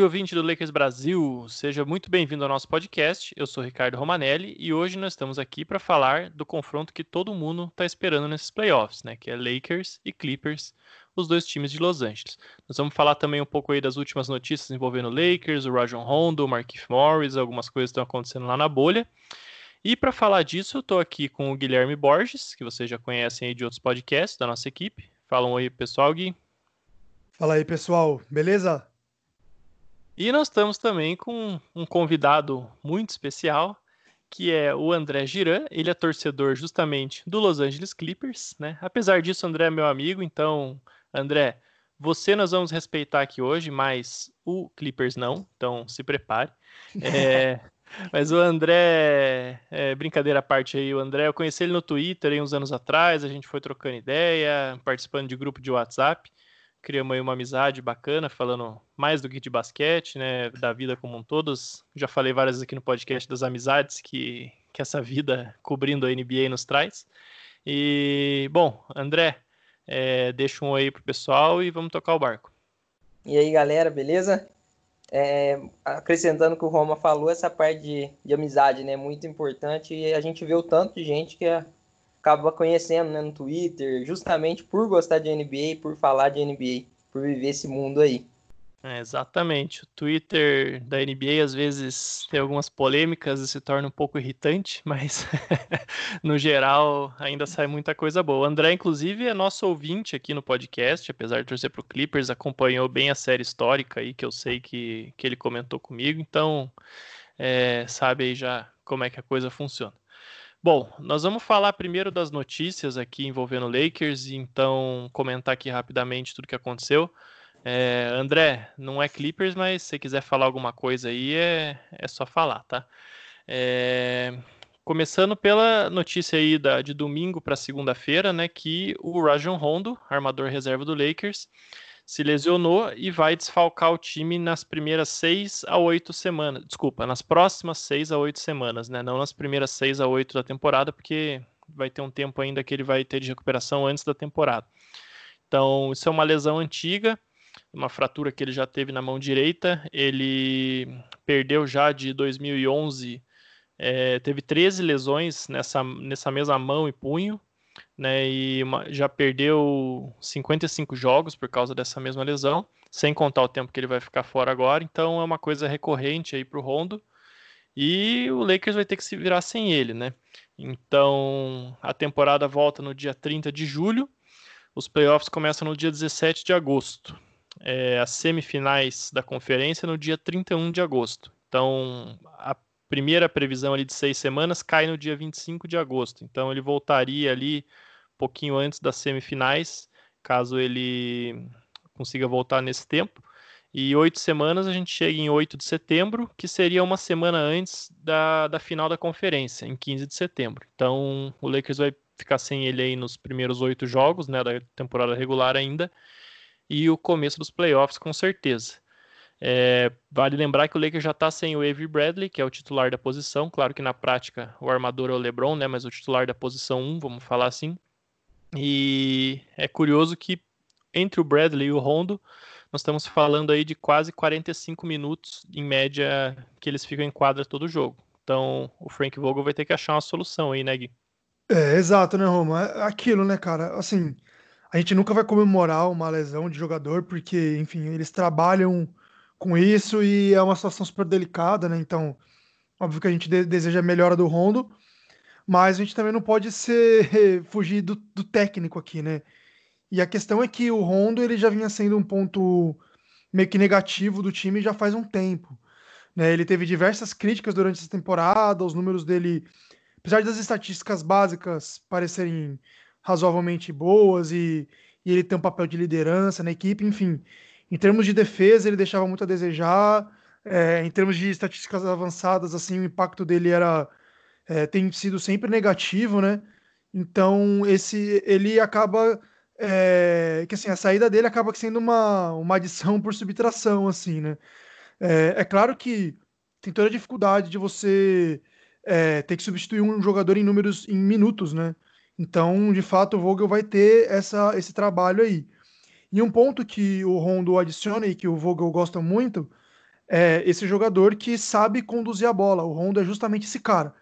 Salve ouvinte do Lakers Brasil! Seja muito bem-vindo ao nosso podcast. Eu sou Ricardo Romanelli e hoje nós estamos aqui para falar do confronto que todo mundo está esperando nesses playoffs, né? Que é Lakers e Clippers, os dois times de Los Angeles. Nós vamos falar também um pouco aí das últimas notícias envolvendo o Lakers, o Rajon Rondo, o Markieff Morris, algumas coisas estão acontecendo lá na bolha. E para falar disso, eu estou aqui com o Guilherme Borges, que vocês já conhecem aí de outros podcasts da nossa equipe. Fala um oi, pessoal, Gui. Fala aí, pessoal. Beleza? E nós estamos também com um convidado muito especial, que é o André Giran. Ele é torcedor justamente do Los Angeles Clippers, né? Apesar disso, André é meu amigo, então, André, você nós vamos respeitar aqui hoje, mas o Clippers não, então se prepare. É, mas o André, é, brincadeira à parte aí, o André, eu conheci ele no Twitter aí uns anos atrás, a gente foi trocando ideia, participando de grupo de WhatsApp criamos aí uma amizade bacana, falando mais do que de basquete, né, da vida como um todo. Já falei várias vezes aqui no podcast das amizades que, que essa vida cobrindo a NBA nos traz. E, bom, André, é, deixa um oi pro pessoal e vamos tocar o barco. E aí, galera, beleza? É, acrescentando o que o Roma falou, essa parte de, de amizade, né, muito importante e a gente vê o tanto de gente que é acaba conhecendo né, no Twitter, justamente por gostar de NBA, por falar de NBA, por viver esse mundo aí. É, exatamente. O Twitter da NBA às vezes tem algumas polêmicas e se torna um pouco irritante, mas no geral ainda sai muita coisa boa. O André, inclusive, é nosso ouvinte aqui no podcast, apesar de torcer para o Clippers, acompanhou bem a série histórica aí que eu sei que, que ele comentou comigo, então é, sabe aí já como é que a coisa funciona. Bom, nós vamos falar primeiro das notícias aqui envolvendo o Lakers, então comentar aqui rapidamente tudo que aconteceu. É, André, não é Clippers, mas se quiser falar alguma coisa aí, é, é só falar, tá? É, começando pela notícia aí da, de domingo para segunda-feira, né, que o Rajon Rondo, armador reserva do Lakers, se lesionou e vai desfalcar o time nas primeiras seis a oito semanas. Desculpa, nas próximas seis a oito semanas, né? Não nas primeiras seis a oito da temporada, porque vai ter um tempo ainda que ele vai ter de recuperação antes da temporada. Então, isso é uma lesão antiga, uma fratura que ele já teve na mão direita. Ele perdeu já de 2011, é, teve 13 lesões nessa, nessa mesma mão e punho né? E uma, já perdeu 55 jogos por causa dessa mesma lesão, sem contar o tempo que ele vai ficar fora agora. Então é uma coisa recorrente aí para o Rondo. E o Lakers vai ter que se virar sem ele, né? Então a temporada volta no dia 30 de julho. Os playoffs começam no dia 17 de agosto. É, as semifinais da conferência no dia 31 de agosto. Então, a primeira previsão ali de seis semanas cai no dia 25 de agosto. Então, ele voltaria ali pouquinho antes das semifinais, caso ele consiga voltar nesse tempo. E oito semanas a gente chega em 8 de setembro, que seria uma semana antes da, da final da conferência, em 15 de setembro. Então o Lakers vai ficar sem ele aí nos primeiros oito jogos né, da temporada regular ainda, e o começo dos playoffs com certeza. É, vale lembrar que o Lakers já está sem o Avery Bradley, que é o titular da posição. Claro que na prática o armador é o LeBron, né, mas o titular da posição 1, vamos falar assim. E é curioso que entre o Bradley e o Rondo, nós estamos falando aí de quase 45 minutos em média que eles ficam em quadra todo jogo. Então o Frank Vogel vai ter que achar uma solução aí, né, Gui? É, exato, né, Roma? É aquilo, né, cara? Assim, a gente nunca vai comemorar uma lesão de jogador, porque, enfim, eles trabalham com isso e é uma situação super delicada, né? Então, óbvio que a gente de deseja a melhora do Rondo, mas a gente também não pode ser fugir do, do, técnico aqui, né? E a questão é que o Rondo ele já vinha sendo um ponto meio que negativo do time já faz um tempo. Né? Ele teve diversas críticas durante essa temporada, os números dele, apesar das estatísticas básicas parecerem razoavelmente boas e, e ele tem um papel de liderança na equipe, enfim. Em termos de defesa, ele deixava muito a desejar. É, em termos de estatísticas avançadas, assim, o impacto dele era é, tem sido sempre negativo, né? Então esse ele acaba é, que assim a saída dele acaba sendo uma, uma adição por subtração, assim, né? É, é claro que tem toda a dificuldade de você é, ter que substituir um jogador em números em minutos, né? Então, de fato, o Vogel vai ter essa, esse trabalho aí. E um ponto que o Rondo adiciona e que o Vogel gosta muito é, esse jogador que sabe conduzir a bola. O Rondo é justamente esse cara.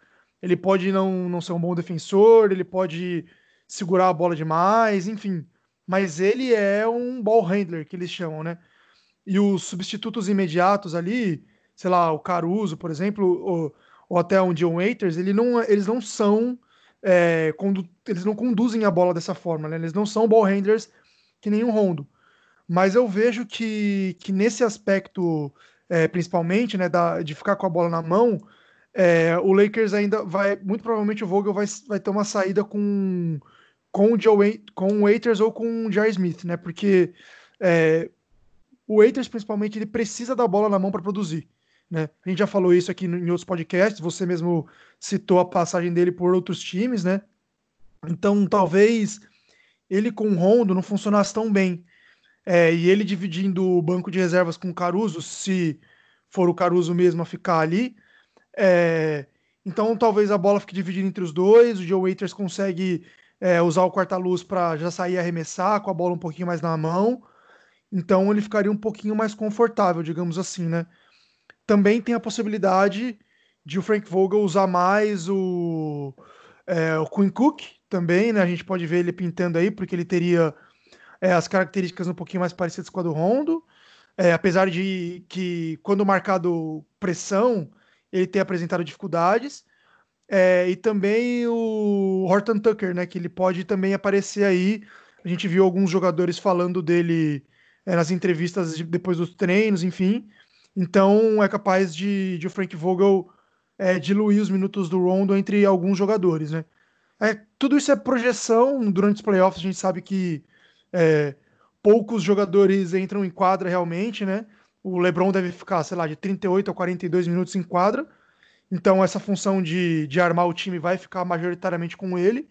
Ele pode não, não ser um bom defensor, ele pode segurar a bola demais, enfim. Mas ele é um ball handler, que eles chamam, né? E os substitutos imediatos ali, sei lá, o Caruso, por exemplo, ou, ou até um John Waiters, ele não, eles não são. É, eles não conduzem a bola dessa forma, né? Eles não são ball handlers que nem o Rondo. Mas eu vejo que, que nesse aspecto é, principalmente, né, da, de ficar com a bola na mão, é, o Lakers ainda vai, muito provavelmente o Vogel vai, vai ter uma saída com com o, Joe, com o Waiters ou com o Jair Smith, né, porque é, o Waiters, principalmente, ele precisa da bola na mão para produzir. Né? A gente já falou isso aqui em outros podcasts, você mesmo citou a passagem dele por outros times, né? Então, talvez ele com o Rondo não funcionasse tão bem. É, e ele dividindo o banco de reservas com o Caruso, se for o Caruso mesmo a ficar ali. É, então talvez a bola fique dividida entre os dois. O Joe Waiters consegue é, usar o quarta-luz para já sair arremessar com a bola um pouquinho mais na mão. Então ele ficaria um pouquinho mais confortável, digamos assim, né? Também tem a possibilidade de o Frank Vogel usar mais o, é, o Quinn Cook também, né? A gente pode ver ele pintando aí, porque ele teria é, as características um pouquinho mais parecidas com a do Rondo, é, apesar de que quando marcado pressão ele tem apresentado dificuldades. É, e também o Horton Tucker, né, que ele pode também aparecer aí. A gente viu alguns jogadores falando dele é, nas entrevistas de, depois dos treinos, enfim. Então é capaz de, de o Frank Vogel é, diluir os minutos do Rondo entre alguns jogadores, né? É, tudo isso é projeção. Durante os playoffs a gente sabe que poucos jogadores entram em quadra realmente, né? O LeBron deve ficar, sei lá, de 38 a 42 minutos em quadra. Então, essa função de, de armar o time vai ficar majoritariamente com ele.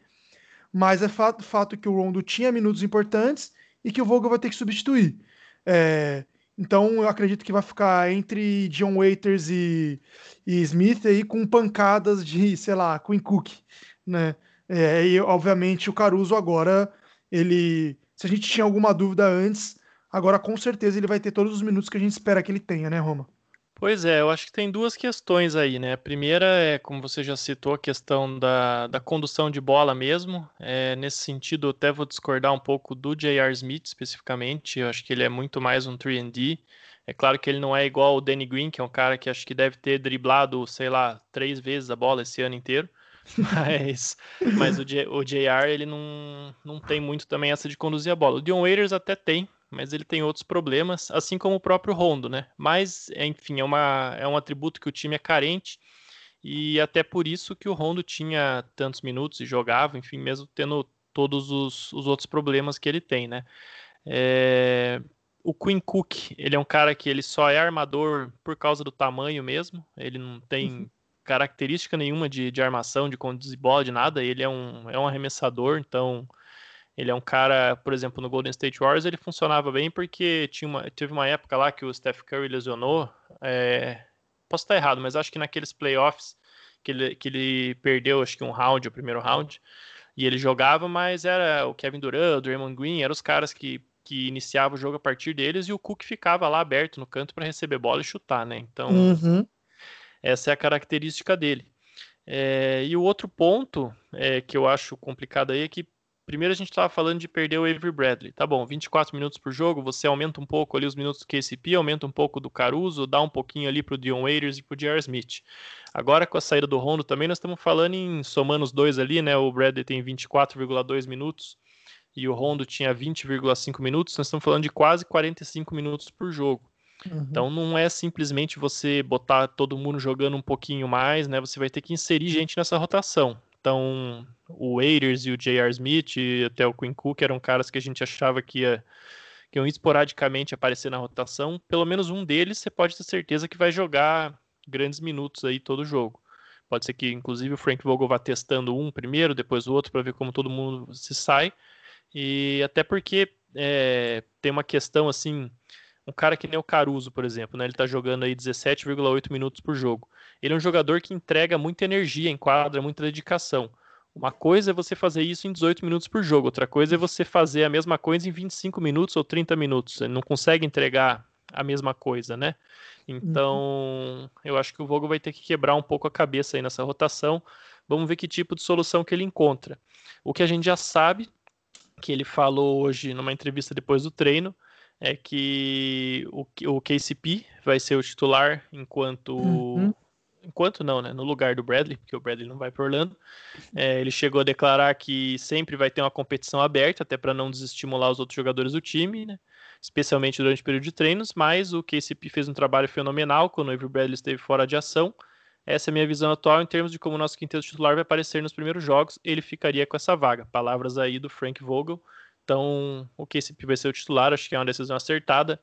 Mas é fato, fato que o Rondo tinha minutos importantes e que o Vogel vai ter que substituir. É, então, eu acredito que vai ficar entre John Waiters e, e Smith aí com pancadas de, sei lá, Quinn Cook, né? É, e, obviamente, o Caruso agora, ele se a gente tinha alguma dúvida antes, agora com certeza ele vai ter todos os minutos que a gente espera que ele tenha, né, Roma? Pois é, eu acho que tem duas questões aí, né? A primeira é, como você já citou, a questão da, da condução de bola mesmo. É, nesse sentido, eu até vou discordar um pouco do J.R. Smith especificamente. Eu acho que ele é muito mais um 3D. É claro que ele não é igual o Danny Green, que é um cara que acho que deve ter driblado, sei lá, três vezes a bola esse ano inteiro. Mas, mas o, J, o JR, ele não, não tem muito também essa de conduzir a bola. O Dion Waiters até tem, mas ele tem outros problemas, assim como o próprio Rondo, né? Mas, enfim, é, uma, é um atributo que o time é carente e até por isso que o Rondo tinha tantos minutos e jogava, enfim, mesmo tendo todos os, os outros problemas que ele tem, né? É, o Quinn Cook, ele é um cara que ele só é armador por causa do tamanho mesmo, ele não tem uhum característica nenhuma de, de armação, de conduzir bola, de nada. Ele é um, é um arremessador, então ele é um cara, por exemplo, no Golden State Warriors ele funcionava bem porque tinha uma, teve uma época lá que o Steph Curry lesionou. É, posso estar errado, mas acho que naqueles playoffs que ele, que ele perdeu, acho que um round, o primeiro round, e ele jogava, mas era o Kevin Durant, o Draymond Green, eram os caras que, que iniciavam o jogo a partir deles e o Cook ficava lá aberto no canto para receber bola e chutar, né? Então, uhum. Essa é a característica dele. É, e o outro ponto é, que eu acho complicado aí é que primeiro a gente estava falando de perder o Avery Bradley. Tá bom, 24 minutos por jogo, você aumenta um pouco ali os minutos do KCP, aumenta um pouco do Caruso, dá um pouquinho ali para o Dion Waiters e para o J.R. Smith. Agora com a saída do Rondo também nós estamos falando em somando os dois ali, né? O Bradley tem 24,2 minutos e o Rondo tinha 20,5 minutos, nós estamos falando de quase 45 minutos por jogo. Uhum. Então não é simplesmente você botar todo mundo jogando um pouquinho mais, né? Você vai ter que inserir gente nessa rotação. Então, o Waiters e o J.R. Smith e até o Quinn Cook eram caras que a gente achava que, ia, que iam esporadicamente aparecer na rotação. Pelo menos um deles você pode ter certeza que vai jogar grandes minutos aí todo jogo. Pode ser que, inclusive, o Frank Vogel vá testando um primeiro, depois o outro, para ver como todo mundo se sai. E até porque é, tem uma questão assim um cara que nem o Caruso, por exemplo, né? Ele tá jogando aí 17,8 minutos por jogo. Ele é um jogador que entrega muita energia em quadra, muita dedicação. Uma coisa é você fazer isso em 18 minutos por jogo, outra coisa é você fazer a mesma coisa em 25 minutos ou 30 minutos. Ele não consegue entregar a mesma coisa, né? Então, uhum. eu acho que o Vogel vai ter que quebrar um pouco a cabeça aí nessa rotação. Vamos ver que tipo de solução que ele encontra. O que a gente já sabe, que ele falou hoje numa entrevista depois do treino, é que o, o KCP vai ser o titular enquanto. Uhum. Enquanto não, né? No lugar do Bradley, porque o Bradley não vai para Orlando. É, ele chegou a declarar que sempre vai ter uma competição aberta, até para não desestimular os outros jogadores do time, né? Especialmente durante o período de treinos. Mas o KCP fez um trabalho fenomenal quando o Avery Bradley esteve fora de ação. Essa é a minha visão atual em termos de como o nosso quinteto titular vai aparecer nos primeiros jogos. Ele ficaria com essa vaga. Palavras aí do Frank Vogel. Então, o KCP vai ser o titular, acho que é uma decisão acertada.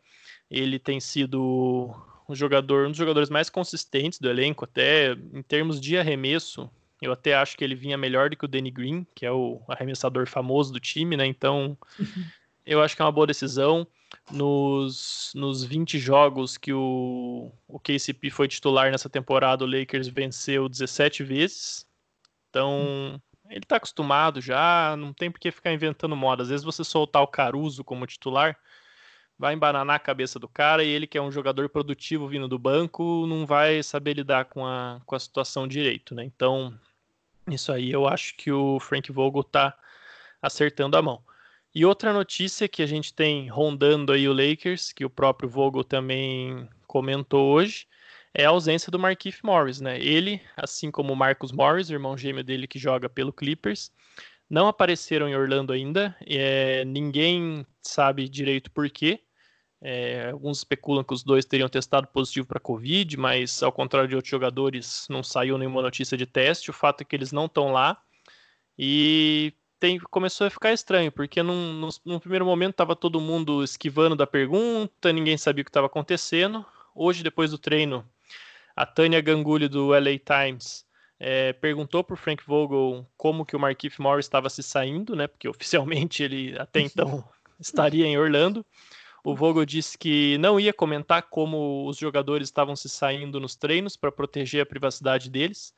Ele tem sido um jogador, um dos jogadores mais consistentes do elenco, até em termos de arremesso. Eu até acho que ele vinha melhor do que o Danny Green, que é o arremessador famoso do time, né? Então, eu acho que é uma boa decisão. Nos, nos 20 jogos que o, o KCP foi titular nessa temporada, o Lakers venceu 17 vezes. Então, ele tá acostumado já, não tem por que ficar inventando moda. Às vezes você soltar o Caruso como titular, vai embananar a cabeça do cara e ele que é um jogador produtivo vindo do banco, não vai saber lidar com a, com a situação direito, né? Então, isso aí eu acho que o Frank Vogel tá acertando a mão. E outra notícia que a gente tem rondando aí o Lakers, que o próprio Vogel também comentou hoje, é a ausência do Markieff Morris, né? Ele, assim como o Marcus Morris, irmão gêmeo dele que joga pelo Clippers, não apareceram em Orlando ainda. É, ninguém sabe direito por quê. É, alguns especulam que os dois teriam testado positivo para Covid, mas ao contrário de outros jogadores, não saiu nenhuma notícia de teste. O fato é que eles não estão lá. E tem, começou a ficar estranho, porque num, num, num primeiro momento estava todo mundo esquivando da pergunta, ninguém sabia o que estava acontecendo. Hoje, depois do treino, a Tânia Gangulho do LA Times é, perguntou para o Frank Vogel como que o Markieff Morris estava se saindo, né? Porque oficialmente ele até então estaria em Orlando. O Vogel disse que não ia comentar como os jogadores estavam se saindo nos treinos para proteger a privacidade deles.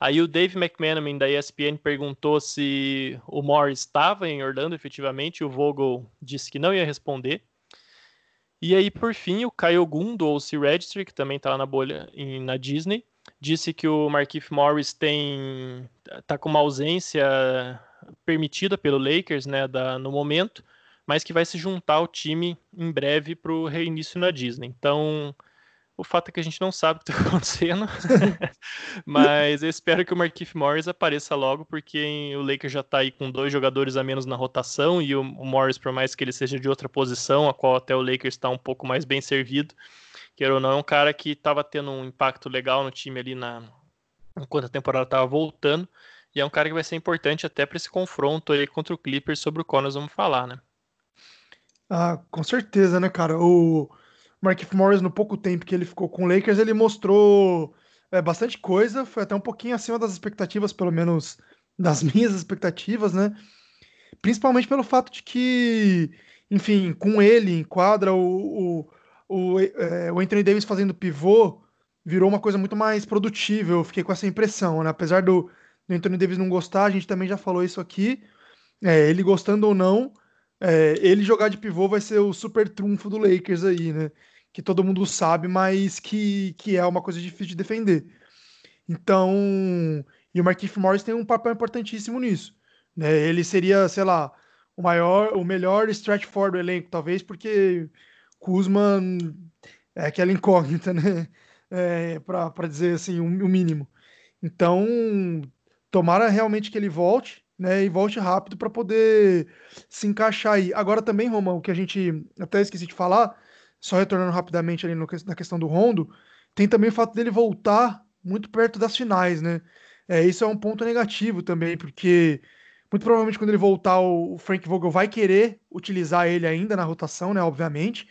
Aí o Dave McManaman da ESPN perguntou se o Morris estava em Orlando efetivamente. O Vogel disse que não ia responder. E aí, por fim, o Kyle Gunn, do OC Registry, que também está na bolha em, na Disney, disse que o Markieff Morris tem tá com uma ausência permitida pelo Lakers, né, da, no momento, mas que vai se juntar ao time em breve para o reinício na Disney. Então, o fato é que a gente não sabe o que está acontecendo, mas eu espero que o Markieff Morris apareça logo, porque o Lakers já está aí com dois jogadores a menos na rotação e o, o, Morris, por mais que ele seja de outra posição, a qual até o Lakers está um pouco mais bem servido, quer ou não, é um cara que estava tendo um impacto legal no time ali na enquanto a temporada estava voltando, e é um cara que vai ser importante até para esse confronto aí contra o Clippers, sobre o qual nós vamos falar, né? Ah, com certeza, né, cara? O Mark Morris, no pouco tempo que ele ficou com o Lakers, ele mostrou é, bastante coisa, foi até um pouquinho acima das expectativas, pelo menos das minhas expectativas, né? Principalmente pelo fato de que, enfim, com ele em quadra, o, o, o, é, o Anthony Davis fazendo pivô virou uma coisa muito mais produtiva. Eu fiquei com essa impressão, né? Apesar do, do Anthony Davis não gostar, a gente também já falou isso aqui. É, ele gostando ou não, é, ele jogar de pivô vai ser o super trunfo do Lakers aí, né? Que todo mundo sabe, mas que, que é uma coisa difícil de defender. Então, e o Marquinhos Morris tem um papel importantíssimo nisso. Né? Ele seria, sei lá, o maior, o melhor stretch for do elenco, talvez, porque Kuzma é aquela incógnita, né? É, para dizer assim, o, o mínimo. Então, tomara realmente que ele volte né, e volte rápido para poder se encaixar aí. Agora também, Romão, que a gente até esqueci de falar, só retornando rapidamente ali no, na questão do Rondo, tem também o fato dele voltar muito perto das finais, né? É, isso é um ponto negativo também, porque muito provavelmente quando ele voltar, o Frank Vogel vai querer utilizar ele ainda na rotação, né? Obviamente.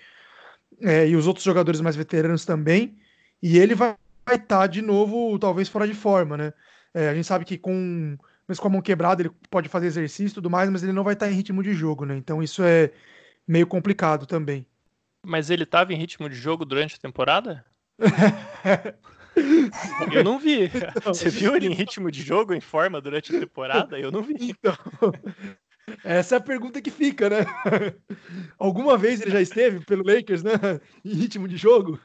É, e os outros jogadores mais veteranos também. E ele vai estar tá de novo, talvez fora de forma, né? É, a gente sabe que com mesmo com a mão quebrada, ele pode fazer exercício e tudo mais, mas ele não vai estar em ritmo de jogo, né? Então isso é meio complicado também. Mas ele estava em ritmo de jogo durante a temporada? Eu não vi. Então... Você viu ele em ritmo de jogo, em forma durante a temporada? Eu não vi. Então, Essa é a pergunta que fica, né? Alguma vez ele já esteve pelo Lakers, né? Em ritmo de jogo?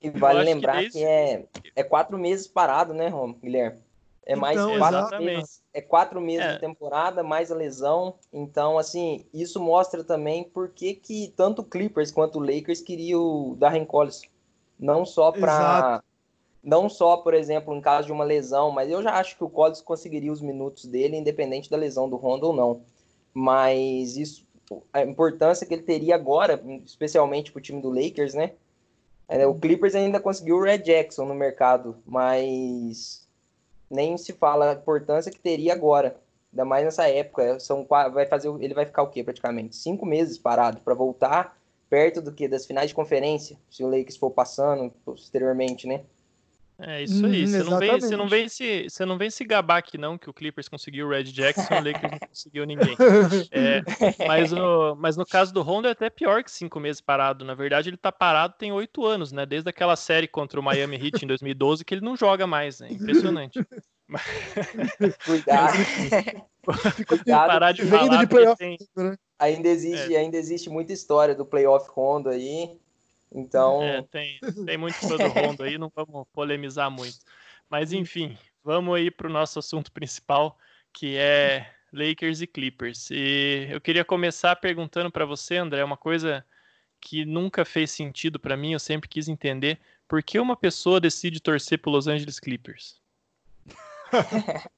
E vale lembrar que, desde... que, é, é quatro meses parado, né, Rom, Guilherme? É mais então, quatro meses, é quatro meses é. de temporada, mais a lesão. Então, assim, isso mostra também por que, que tanto o Clippers quanto o Lakers queriam o Darren Collins. Não só para não só, por exemplo, em caso de uma lesão, mas eu já acho que o Collins conseguiria os minutos dele, independente da lesão do Rondo ou não. Mas isso, a importância que ele teria agora, especialmente para o time do Lakers, né? É, o Clippers ainda conseguiu o Red Jackson no mercado, mas nem se fala a importância que teria agora, ainda mais nessa época. São vai fazer, ele vai ficar o quê praticamente cinco meses parado para voltar perto do que das finais de conferência, se o Lakers for passando posteriormente, né? É isso aí. Hum, você, não vem, você, não vem se, você não vem se gabar aqui, não, que o Clippers conseguiu o Red Jackson, o Lakers não conseguiu ninguém. É, mas, no, mas no caso do Honda é até pior que cinco meses parado. Na verdade, ele tá parado tem oito anos, né? Desde aquela série contra o Miami Heat em 2012 que ele não joga mais, né? Impressionante. Cuidado. Cuidado. Parar de falar, de tem... Né? Ainda existe, é. ainda existe muita história do playoff Honda aí. Então. É, tem, tem muito fã do Rondo aí, não vamos polemizar muito. Mas enfim, vamos aí para o nosso assunto principal, que é Lakers e Clippers. E eu queria começar perguntando para você, André, uma coisa que nunca fez sentido para mim, eu sempre quis entender. Por que uma pessoa decide torcer para Los Angeles Clippers?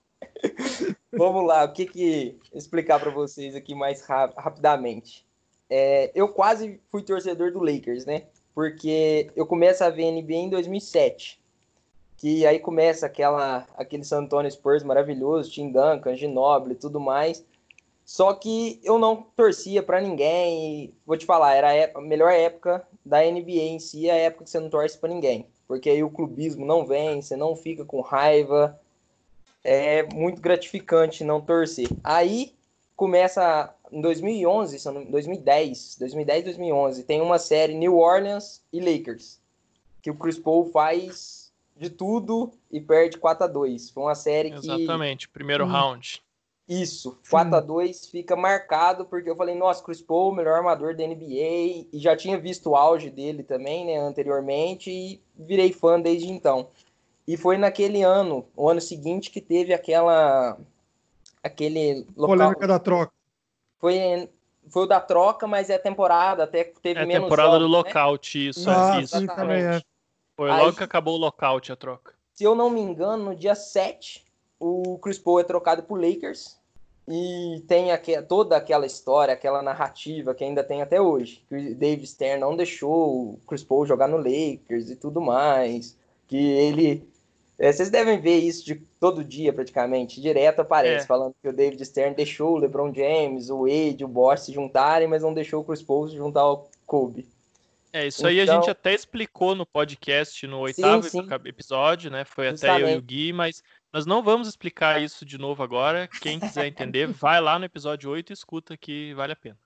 Vamos lá, o que que explicar para vocês aqui mais rap rapidamente. É, eu quase fui torcedor do Lakers, né? Porque eu começo a ver NBA em 2007, que aí começa aquela aquele San Antonio Spurs maravilhoso, Tim Duncan, Ginobili e tudo mais. Só que eu não torcia para ninguém. E, vou te falar, era a melhor época da NBA em si, a época que você não torce para ninguém, porque aí o clubismo não vem, você não fica com raiva. É muito gratificante não torcer. Aí começa em 2011, 2010, 2010, 2011, tem uma série New Orleans e Lakers, que o Chris Paul faz de tudo e perde 4 a 2. Foi uma série que Exatamente, primeiro hum, round. Isso, 4 hum. a 2 fica marcado porque eu falei, nossa, Chris Paul, melhor armador da NBA, e já tinha visto o auge dele também, né, anteriormente e virei fã desde então. E foi naquele ano, o ano seguinte que teve aquela aquele local. Polêmica da troca. Foi, foi o da troca, mas é temporada, até teve é menos. É temporada jogos, do né? lockout, isso. Ah, isso. Também é. Foi Aí, logo que acabou o lockout a troca. Se eu não me engano, no dia 7, o Chris Paul é trocado por Lakers. E tem aqui, toda aquela história, aquela narrativa que ainda tem até hoje. Que o Dave Stern não deixou o Chris Paul jogar no Lakers e tudo mais. Que ele é, vocês devem ver isso de todo dia, praticamente. Direto aparece, é. falando que o David Stern deixou o LeBron James, o Wade, o Bosch se juntarem, mas não deixou o Chris Paul se juntar ao Kobe. É, isso então... aí a gente então até explicou no podcast, no oitavo sim, sim. episódio, né? Foi Justamente. até eu e o Gui, mas nós não vamos explicar isso de novo agora. Quem quiser entender, vai lá no episódio 8 e escuta que vale a pena.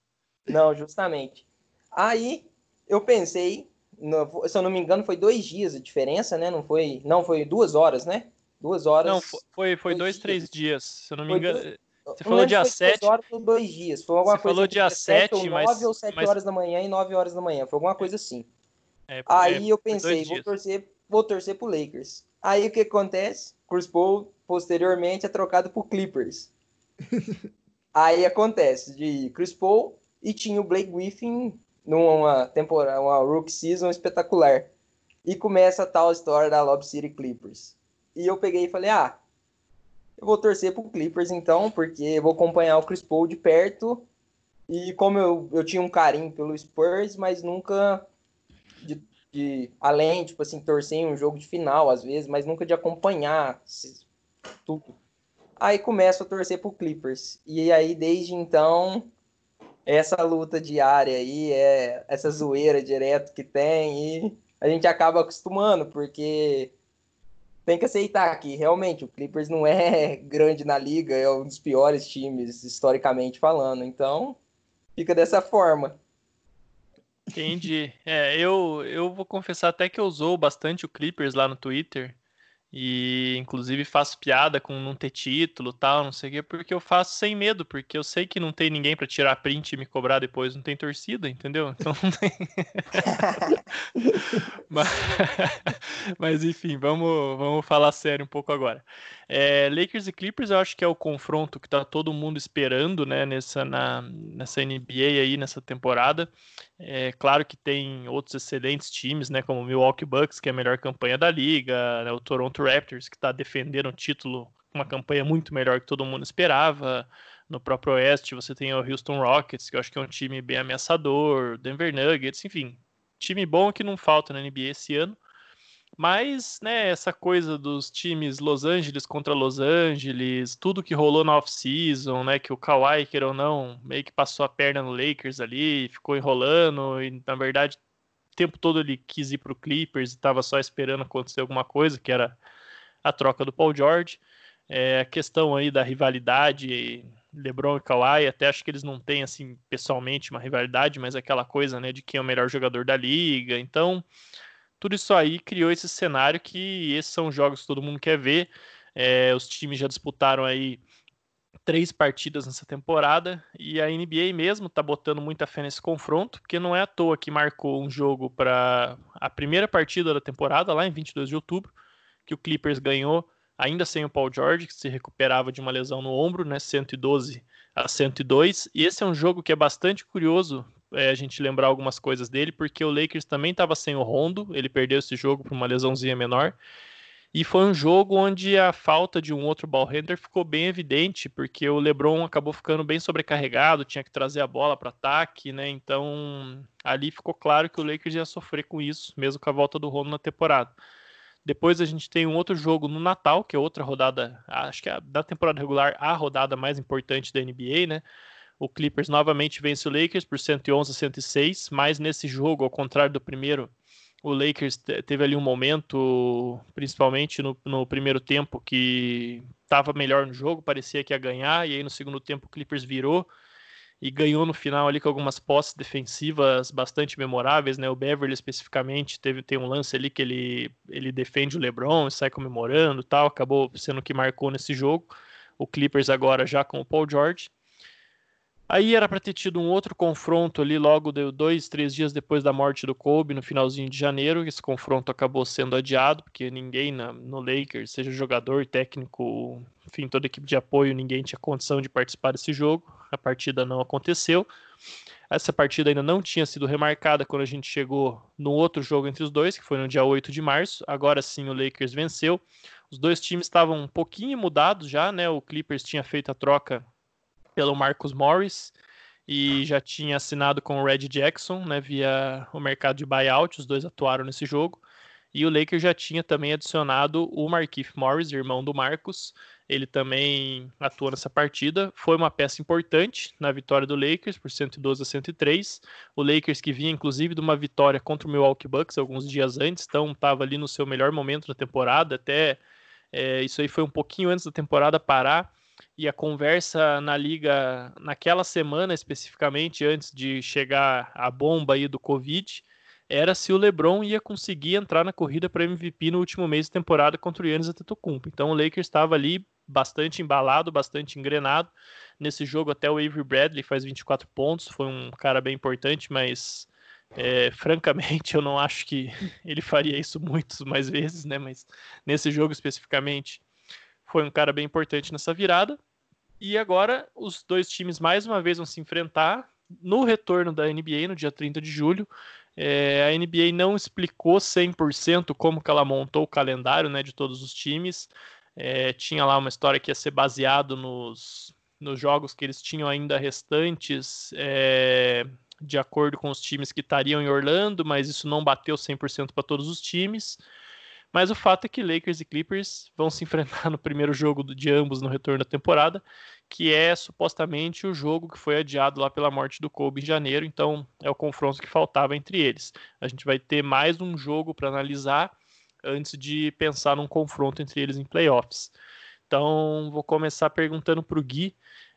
Não, justamente. Aí eu pensei, no, se eu não me engano, foi dois dias de diferença, né? Não foi, não foi duas horas, né? Duas horas. Não, foi, foi dois, dois três dias. Se eu não me foi engano. Dois, você falou dia 7. Duas horas ou dois dias. Foi alguma você coisa falou dia 7, ou mas. 9 ou 7 mas... horas da manhã e 9 horas da manhã. Foi alguma coisa assim. É, Aí é, eu pensei, vou torcer, vou torcer pro Lakers. Aí o que acontece? Chris Paul, posteriormente, é trocado pro Clippers. Aí acontece de Chris Paul e tinha o Blake Griffin numa temporada, uma rookie season espetacular. E começa a tal história da Lob City Clippers. E eu peguei e falei, ah, eu vou torcer pro Clippers então, porque vou acompanhar o Chris Paul de perto. E como eu, eu tinha um carinho pelo Spurs, mas nunca de, de além, tipo assim, torcer em um jogo de final às vezes, mas nunca de acompanhar tudo. Aí começo a torcer pro Clippers. E aí desde então essa luta diária aí, é essa zoeira direto que tem e a gente acaba acostumando, porque tem que aceitar que realmente o Clippers não é grande na liga, é um dos piores times historicamente falando, então fica dessa forma. Entendi. É, eu, eu vou confessar até que eu usou bastante o Clippers lá no Twitter. E inclusive faço piada com não ter título tal, não sei o quê, porque eu faço sem medo, porque eu sei que não tem ninguém para tirar print e me cobrar depois, não tem torcida, entendeu? Então não tem. mas, mas, enfim, vamos, vamos falar sério um pouco agora. É, Lakers e Clippers eu acho que é o confronto que tá todo mundo esperando, né, nessa, na, nessa NBA aí, nessa temporada. É claro que tem outros excelentes times, né, como o Milwaukee Bucks, que é a melhor campanha da liga, né, o Toronto Raptors, que está defendendo o título com uma campanha muito melhor que todo mundo esperava. No próprio Oeste, você tem o Houston Rockets, que eu acho que é um time bem ameaçador, Denver Nuggets, enfim, time bom que não falta na NBA esse ano. Mas, né, essa coisa dos times Los Angeles contra Los Angeles, tudo que rolou na off-season, né, que o Kawhi, queira ou não, meio que passou a perna no Lakers ali, ficou enrolando, e na verdade, o tempo todo ele quis ir pro Clippers e estava só esperando acontecer alguma coisa, que era a troca do Paul George. É, a questão aí da rivalidade, LeBron e Kawhi, até acho que eles não têm, assim, pessoalmente uma rivalidade, mas aquela coisa, né, de quem é o melhor jogador da liga, então tudo isso aí criou esse cenário que esses são jogos que todo mundo quer ver. É, os times já disputaram aí três partidas nessa temporada e a NBA mesmo tá botando muita fé nesse confronto, porque não é à toa que marcou um jogo para a primeira partida da temporada, lá em 22 de outubro, que o Clippers ganhou ainda sem o Paul George, que se recuperava de uma lesão no ombro, né, 112 a 102. E esse é um jogo que é bastante curioso é, a gente lembrar algumas coisas dele, porque o Lakers também estava sem o Rondo, ele perdeu esse jogo por uma lesãozinha menor. E foi um jogo onde a falta de um outro ball handler ficou bem evidente, porque o LeBron acabou ficando bem sobrecarregado, tinha que trazer a bola para ataque, né? Então ali ficou claro que o Lakers ia sofrer com isso, mesmo com a volta do Rondo na temporada. Depois a gente tem um outro jogo no Natal, que é outra rodada, acho que é da temporada regular, a rodada mais importante da NBA, né? O Clippers novamente vence o Lakers por 111 a 106, mas nesse jogo, ao contrário do primeiro, o Lakers teve ali um momento, principalmente no, no primeiro tempo, que estava melhor no jogo, parecia que ia ganhar, e aí no segundo tempo o Clippers virou e ganhou no final ali com algumas posses defensivas bastante memoráveis, né? O Beverly especificamente teve tem um lance ali que ele ele defende o LeBron sai comemorando, tal, acabou sendo o que marcou nesse jogo. O Clippers agora já com o Paul George. Aí era para ter tido um outro confronto ali logo dois, três dias depois da morte do Kobe, no finalzinho de janeiro. Esse confronto acabou sendo adiado, porque ninguém na, no Lakers, seja jogador, técnico, enfim, toda a equipe de apoio, ninguém tinha condição de participar desse jogo. A partida não aconteceu. Essa partida ainda não tinha sido remarcada quando a gente chegou no outro jogo entre os dois, que foi no dia 8 de março. Agora sim o Lakers venceu. Os dois times estavam um pouquinho mudados já, né? O Clippers tinha feito a troca pelo Marcus Morris e já tinha assinado com o Red Jackson, né, via o mercado de buyout, os dois atuaram nesse jogo. E o Lakers já tinha também adicionado o Markieff Morris, irmão do Marcus. Ele também atuou nessa partida. Foi uma peça importante na vitória do Lakers por 112 a 103. O Lakers que vinha inclusive de uma vitória contra o Milwaukee Bucks alguns dias antes, então estava ali no seu melhor momento da temporada. Até é, isso aí foi um pouquinho antes da temporada parar e a conversa na liga naquela semana especificamente antes de chegar a bomba aí do Covid era se o LeBron ia conseguir entrar na corrida para MVP no último mês de temporada contra o Giannis Antetokounmpo. Então o Lakers estava ali bastante embalado, bastante engrenado. Nesse jogo até o Avery Bradley faz 24 pontos, foi um cara bem importante, mas é, francamente eu não acho que ele faria isso muitas mais vezes, né? Mas nesse jogo especificamente foi um cara bem importante nessa virada. E agora os dois times mais uma vez vão se enfrentar no retorno da NBA no dia 30 de julho. É, a NBA não explicou 100% como que ela montou o calendário né, de todos os times. É, tinha lá uma história que ia ser baseado nos, nos jogos que eles tinham ainda restantes, é, de acordo com os times que estariam em Orlando, mas isso não bateu 100% para todos os times. Mas o fato é que Lakers e Clippers vão se enfrentar no primeiro jogo de ambos no retorno da temporada, que é supostamente o jogo que foi adiado lá pela morte do Kobe em janeiro, então é o confronto que faltava entre eles. A gente vai ter mais um jogo para analisar antes de pensar num confronto entre eles em playoffs. Então, vou começar perguntando para o Gui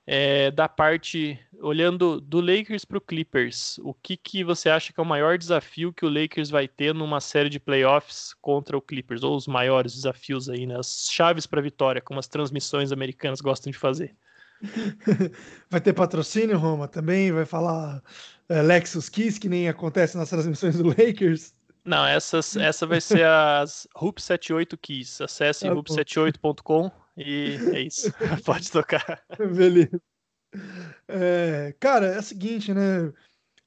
É, da parte, olhando do Lakers para o Clippers, o que, que você acha que é o maior desafio que o Lakers vai ter numa série de playoffs contra o Clippers? Ou os maiores desafios aí, né? As chaves para vitória, como as transmissões americanas gostam de fazer. vai ter patrocínio, Roma, também? Vai falar é, Lexus Kiss, que nem acontece nas transmissões do Lakers? Não, essas, essa vai ser as RUP 78 Keys. Acesse ah, rup78.com e é isso. Pode tocar. Beleza. É, cara, é o seguinte, né?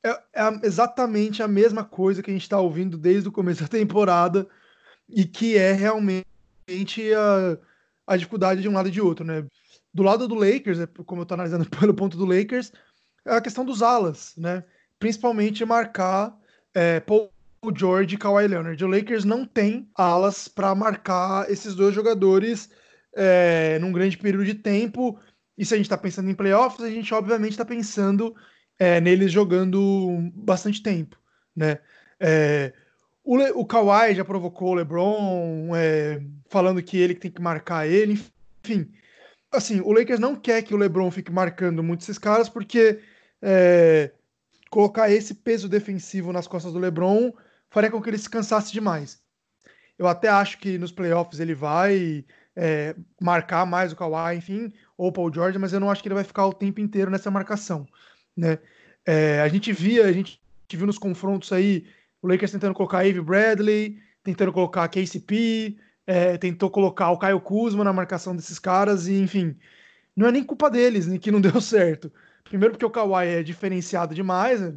É, é, exatamente a mesma coisa que a gente está ouvindo desde o começo da temporada e que é realmente a, a dificuldade de um lado e de outro, né? Do lado do Lakers, é, como eu estou analisando pelo ponto do Lakers, é a questão dos alas, né? Principalmente marcar é, Paul George e Kawhi Leonard. O Lakers não tem alas para marcar esses dois jogadores é, num grande período de tempo. E se a gente está pensando em playoffs, a gente obviamente está pensando é, neles jogando bastante tempo, né? É, o, Le, o Kawhi já provocou o LeBron, é, falando que ele tem que marcar ele, enfim. Assim, o Lakers não quer que o LeBron fique marcando muito esses caras, porque é, colocar esse peso defensivo nas costas do LeBron faria com que ele se cansasse demais. Eu até acho que nos playoffs ele vai é, marcar mais o Kawhi, enfim, ou o Paul George, mas eu não acho que ele vai ficar o tempo inteiro nessa marcação, né? É, a gente via, a gente viu nos confrontos aí, o Lakers tentando colocar Avery Bradley, tentando colocar KCP, é, tentou colocar o Caio Kuzma na marcação desses caras, e enfim, não é nem culpa deles, nem que não deu certo. Primeiro porque o Kawhi é diferenciado demais, né?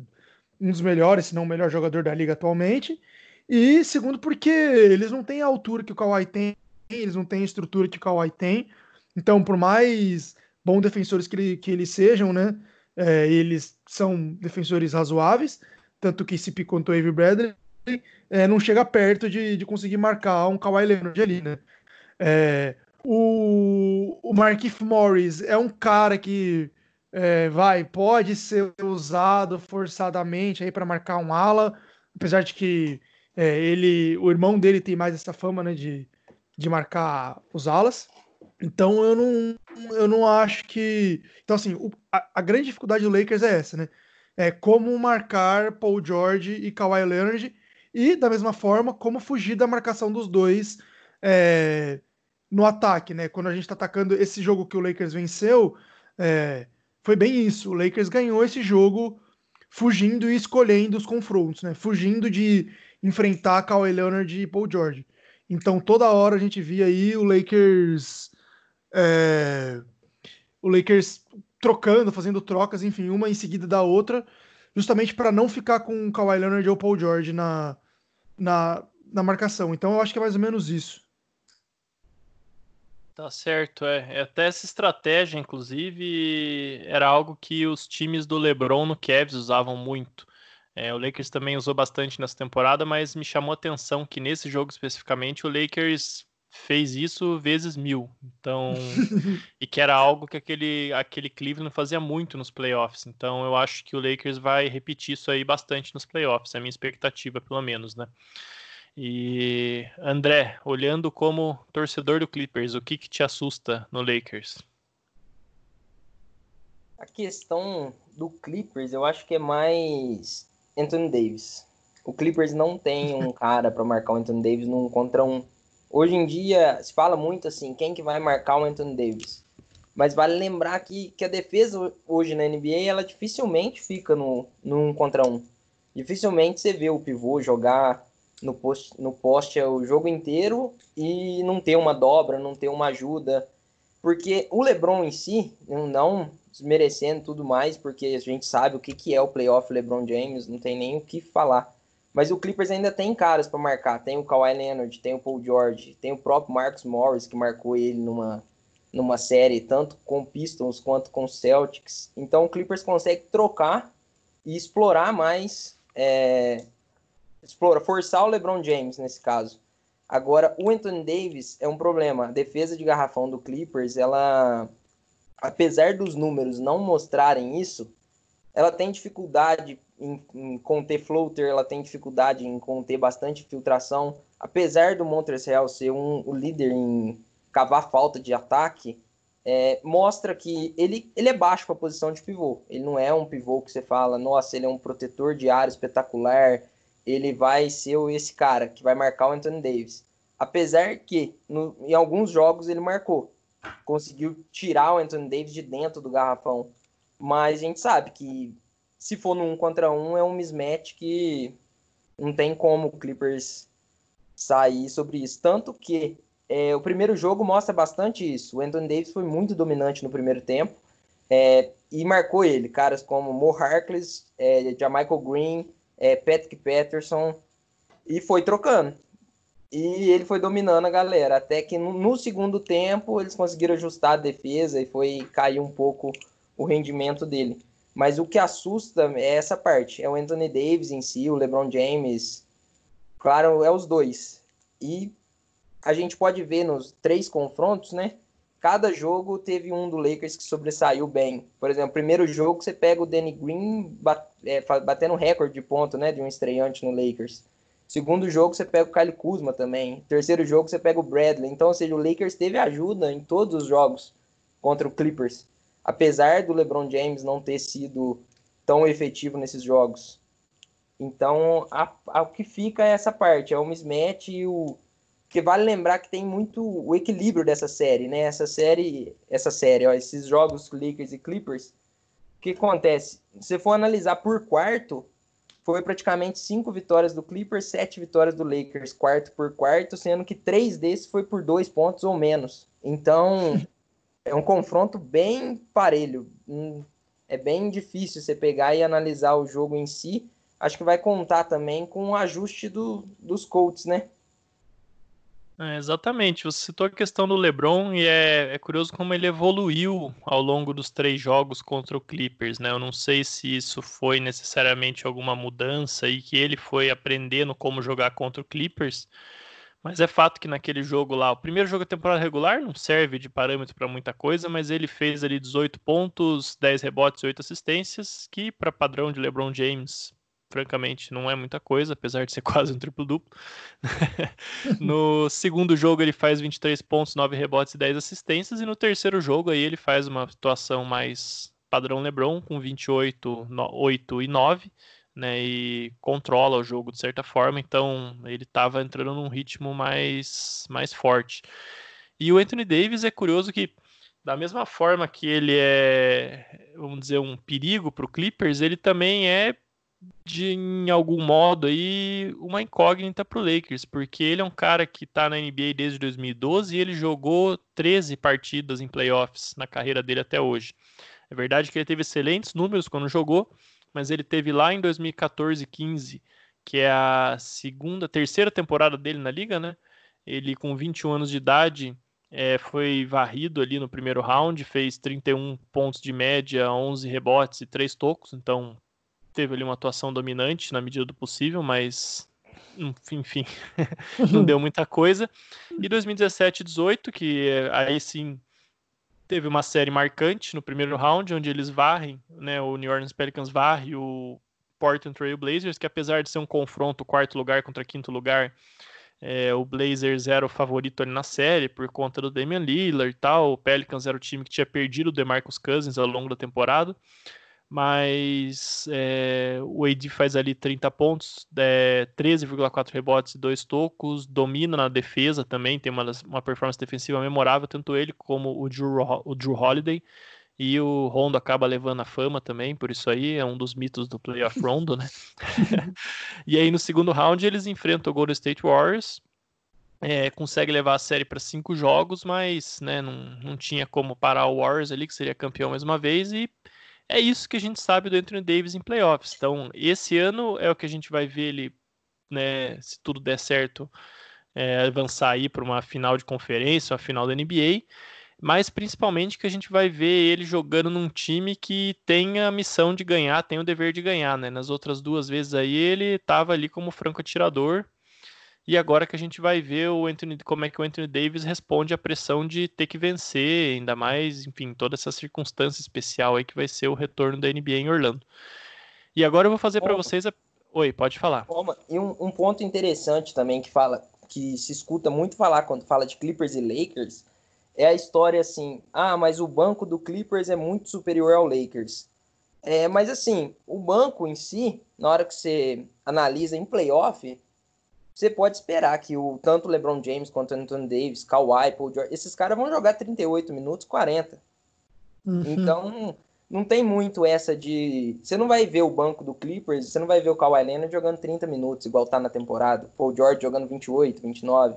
um dos melhores, se não o melhor jogador da liga atualmente, e segundo porque eles não têm a altura que o Kawhi tem, eles não têm a estrutura que o Kawhi tem. Então, por mais bons defensores que, que eles sejam, né? É, eles são defensores razoáveis, tanto que CP quanto o Avery Bradley é, não chega perto de, de conseguir marcar um Kawhi Leonard ali, né? É, o, o Markif Morris é um cara que é, vai, pode ser usado forçadamente aí para marcar um ala, apesar de que é, ele, o irmão dele tem mais essa fama, né, de, de marcar os alas. Então eu não, eu não acho que. Então, assim, o, a, a, grande dificuldade do Lakers é essa, né? É como marcar Paul George e Kawhi Leonard e, da mesma forma, como fugir da marcação dos dois é, no ataque, né? Quando a gente está atacando esse jogo que o Lakers venceu, é, foi bem isso. O Lakers ganhou esse jogo fugindo e escolhendo os confrontos, né? Fugindo de enfrentar Kawhi Leonard e Paul George. Então toda hora a gente via aí o Lakers é, o Lakers trocando, fazendo trocas, enfim, uma em seguida da outra, justamente para não ficar com o Kawhi Leonard ou Paul George na, na, na marcação. Então eu acho que é mais ou menos isso. Tá certo, é. Até essa estratégia, inclusive, era algo que os times do LeBron no Cavs usavam muito. É, o Lakers também usou bastante nessa temporada, mas me chamou a atenção que nesse jogo especificamente o Lakers fez isso vezes mil. Então, e que era algo que aquele, aquele Cleveland fazia muito nos playoffs. Então, eu acho que o Lakers vai repetir isso aí bastante nos playoffs. É a minha expectativa, pelo menos, né? E André, olhando como torcedor do Clippers, o que, que te assusta no Lakers? A questão do Clippers, eu acho que é mais Anthony Davis. O Clippers não tem um cara para marcar o Anthony Davis num contra um. Hoje em dia se fala muito assim, quem que vai marcar o Anthony Davis? Mas vale lembrar que, que a defesa hoje na NBA, ela dificilmente fica no, no contra um. Dificilmente você vê o pivô jogar no poste, no poste o jogo inteiro e não ter uma dobra, não ter uma ajuda. Porque o LeBron em si, não desmerecendo tudo mais, porque a gente sabe o que, que é o playoff LeBron James, não tem nem o que falar. Mas o Clippers ainda tem caras para marcar. Tem o Kawhi Leonard, tem o Paul George, tem o próprio Marcus Morris, que marcou ele numa, numa série, tanto com Pistons quanto com Celtics. Então o Clippers consegue trocar e explorar mais é, explora, forçar o LeBron James nesse caso. Agora, o Anthony Davis é um problema. A defesa de garrafão do Clippers, ela, apesar dos números não mostrarem isso, ela tem dificuldade em, em conter floater, ela tem dificuldade em conter bastante filtração. Apesar do Montrezl ser um, o líder em cavar falta de ataque, é, mostra que ele, ele é baixo para a posição de pivô. Ele não é um pivô que você fala, nossa, ele é um protetor de área espetacular, ele vai ser esse cara que vai marcar o Anthony Davis. Apesar que no, em alguns jogos ele marcou, conseguiu tirar o Anthony Davis de dentro do garrafão. Mas a gente sabe que se for no um contra um é um mismatch que não tem como o Clippers sair sobre isso. Tanto que é, o primeiro jogo mostra bastante isso. O Anthony Davis foi muito dominante no primeiro tempo é, e marcou ele. Caras como Mo Harkless, é, Jamichael Green, é, Patrick Patterson e foi trocando. E ele foi dominando a galera. Até que no, no segundo tempo eles conseguiram ajustar a defesa e foi cair um pouco o rendimento dele. Mas o que assusta é essa parte. É o Anthony Davis em si, o LeBron James. Claro, é os dois. E a gente pode ver nos três confrontos, né? Cada jogo teve um do Lakers que sobressaiu bem. Por exemplo, primeiro jogo você pega o Danny Green é, batendo recorde de ponto, né? De um estreante no Lakers. Segundo jogo você pega o Kyle Kuzma também. Terceiro jogo você pega o Bradley. Então, ou seja, o Lakers teve ajuda em todos os jogos contra o Clippers. Apesar do LeBron James não ter sido tão efetivo nesses jogos. Então, o que fica é essa parte, é o mismatch e o, porque vale lembrar que tem muito o equilíbrio dessa série, né? Essa série, essa série, ó, esses jogos Lakers e Clippers. O que acontece? Se for analisar por quarto, foi praticamente cinco vitórias do Clippers, sete vitórias do Lakers, quarto por quarto, sendo que três desses foi por dois pontos ou menos. Então, é um confronto bem parelho. Hum, é bem difícil você pegar e analisar o jogo em si. Acho que vai contar também com o ajuste do, dos Colts, né? É, exatamente. Você citou a questão do LeBron e é, é, curioso como ele evoluiu ao longo dos três jogos contra o Clippers, né? Eu não sei se isso foi necessariamente alguma mudança e que ele foi aprendendo como jogar contra o Clippers, mas é fato que naquele jogo lá, o primeiro jogo da temporada regular não serve de parâmetro para muita coisa, mas ele fez ali 18 pontos, 10 rebotes e 8 assistências, que para padrão de LeBron James francamente não é muita coisa, apesar de ser quase um triplo-duplo. no segundo jogo ele faz 23 pontos, 9 rebotes e 10 assistências, e no terceiro jogo aí ele faz uma situação mais padrão LeBron, com 28, 8 e 9, né, e controla o jogo de certa forma, então ele estava entrando num ritmo mais, mais forte. E o Anthony Davis é curioso que da mesma forma que ele é, vamos dizer, um perigo para o Clippers, ele também é de, em algum modo, aí, uma incógnita para o Lakers, porque ele é um cara que está na NBA desde 2012 e ele jogou 13 partidas em playoffs na carreira dele até hoje. É verdade que ele teve excelentes números quando jogou, mas ele teve lá em 2014 15, que é a segunda, terceira temporada dele na liga, né? Ele com 21 anos de idade é, foi varrido ali no primeiro round, fez 31 pontos de média, 11 rebotes e 3 tocos, então teve ali uma atuação dominante na medida do possível, mas enfim, não deu muita coisa. E 2017 e 18, que aí sim teve uma série marcante no primeiro round, onde eles varrem, né, o New Orleans Pelicans varre o Portland Trail Blazers, que apesar de ser um confronto quarto lugar contra quinto lugar, é, o Blazers era o favorito ali na série por conta do Damian Lillard e tal. O Pelicans era o time que tinha perdido o DeMarcus Cousins ao longo da temporada mas é, o AD faz ali 30 pontos, é, 13,4 rebotes e 2 tocos, domina na defesa também, tem uma, uma performance defensiva memorável, tanto ele como o Drew, o Drew Holiday, e o Rondo acaba levando a fama também, por isso aí é um dos mitos do playoff Rondo, né? e aí no segundo round eles enfrentam o Golden State Warriors, é, consegue levar a série para cinco jogos, mas né, não, não tinha como parar o Warriors ali, que seria campeão mais uma vez, e é isso que a gente sabe do Anthony Davis em playoffs. Então, esse ano é o que a gente vai ver ele, né, se tudo der certo, é, avançar aí para uma final de conferência, uma final da NBA, mas principalmente que a gente vai ver ele jogando num time que tem a missão de ganhar, tem o dever de ganhar, né? Nas outras duas vezes aí ele estava ali como franco atirador, e agora que a gente vai ver o Anthony, como é que o Anthony Davis responde à pressão de ter que vencer, ainda mais, enfim, toda essa circunstância especial aí que vai ser o retorno da NBA em Orlando. E agora eu vou fazer para vocês a... Oi, pode falar. E um, um, ponto interessante também que fala, que se escuta muito falar quando fala de Clippers e Lakers, é a história assim: ah, mas o banco do Clippers é muito superior ao Lakers. É, mas assim, o banco em si, na hora que você analisa em playoff, você pode esperar que o tanto LeBron James quanto Anthony Davis, Kawhi, Paul George, esses caras vão jogar 38 minutos, 40. Uhum. Então, não tem muito essa de. Você não vai ver o banco do Clippers, você não vai ver o Kawhi Leonard jogando 30 minutos, igual tá na temporada. Paul George jogando 28, 29.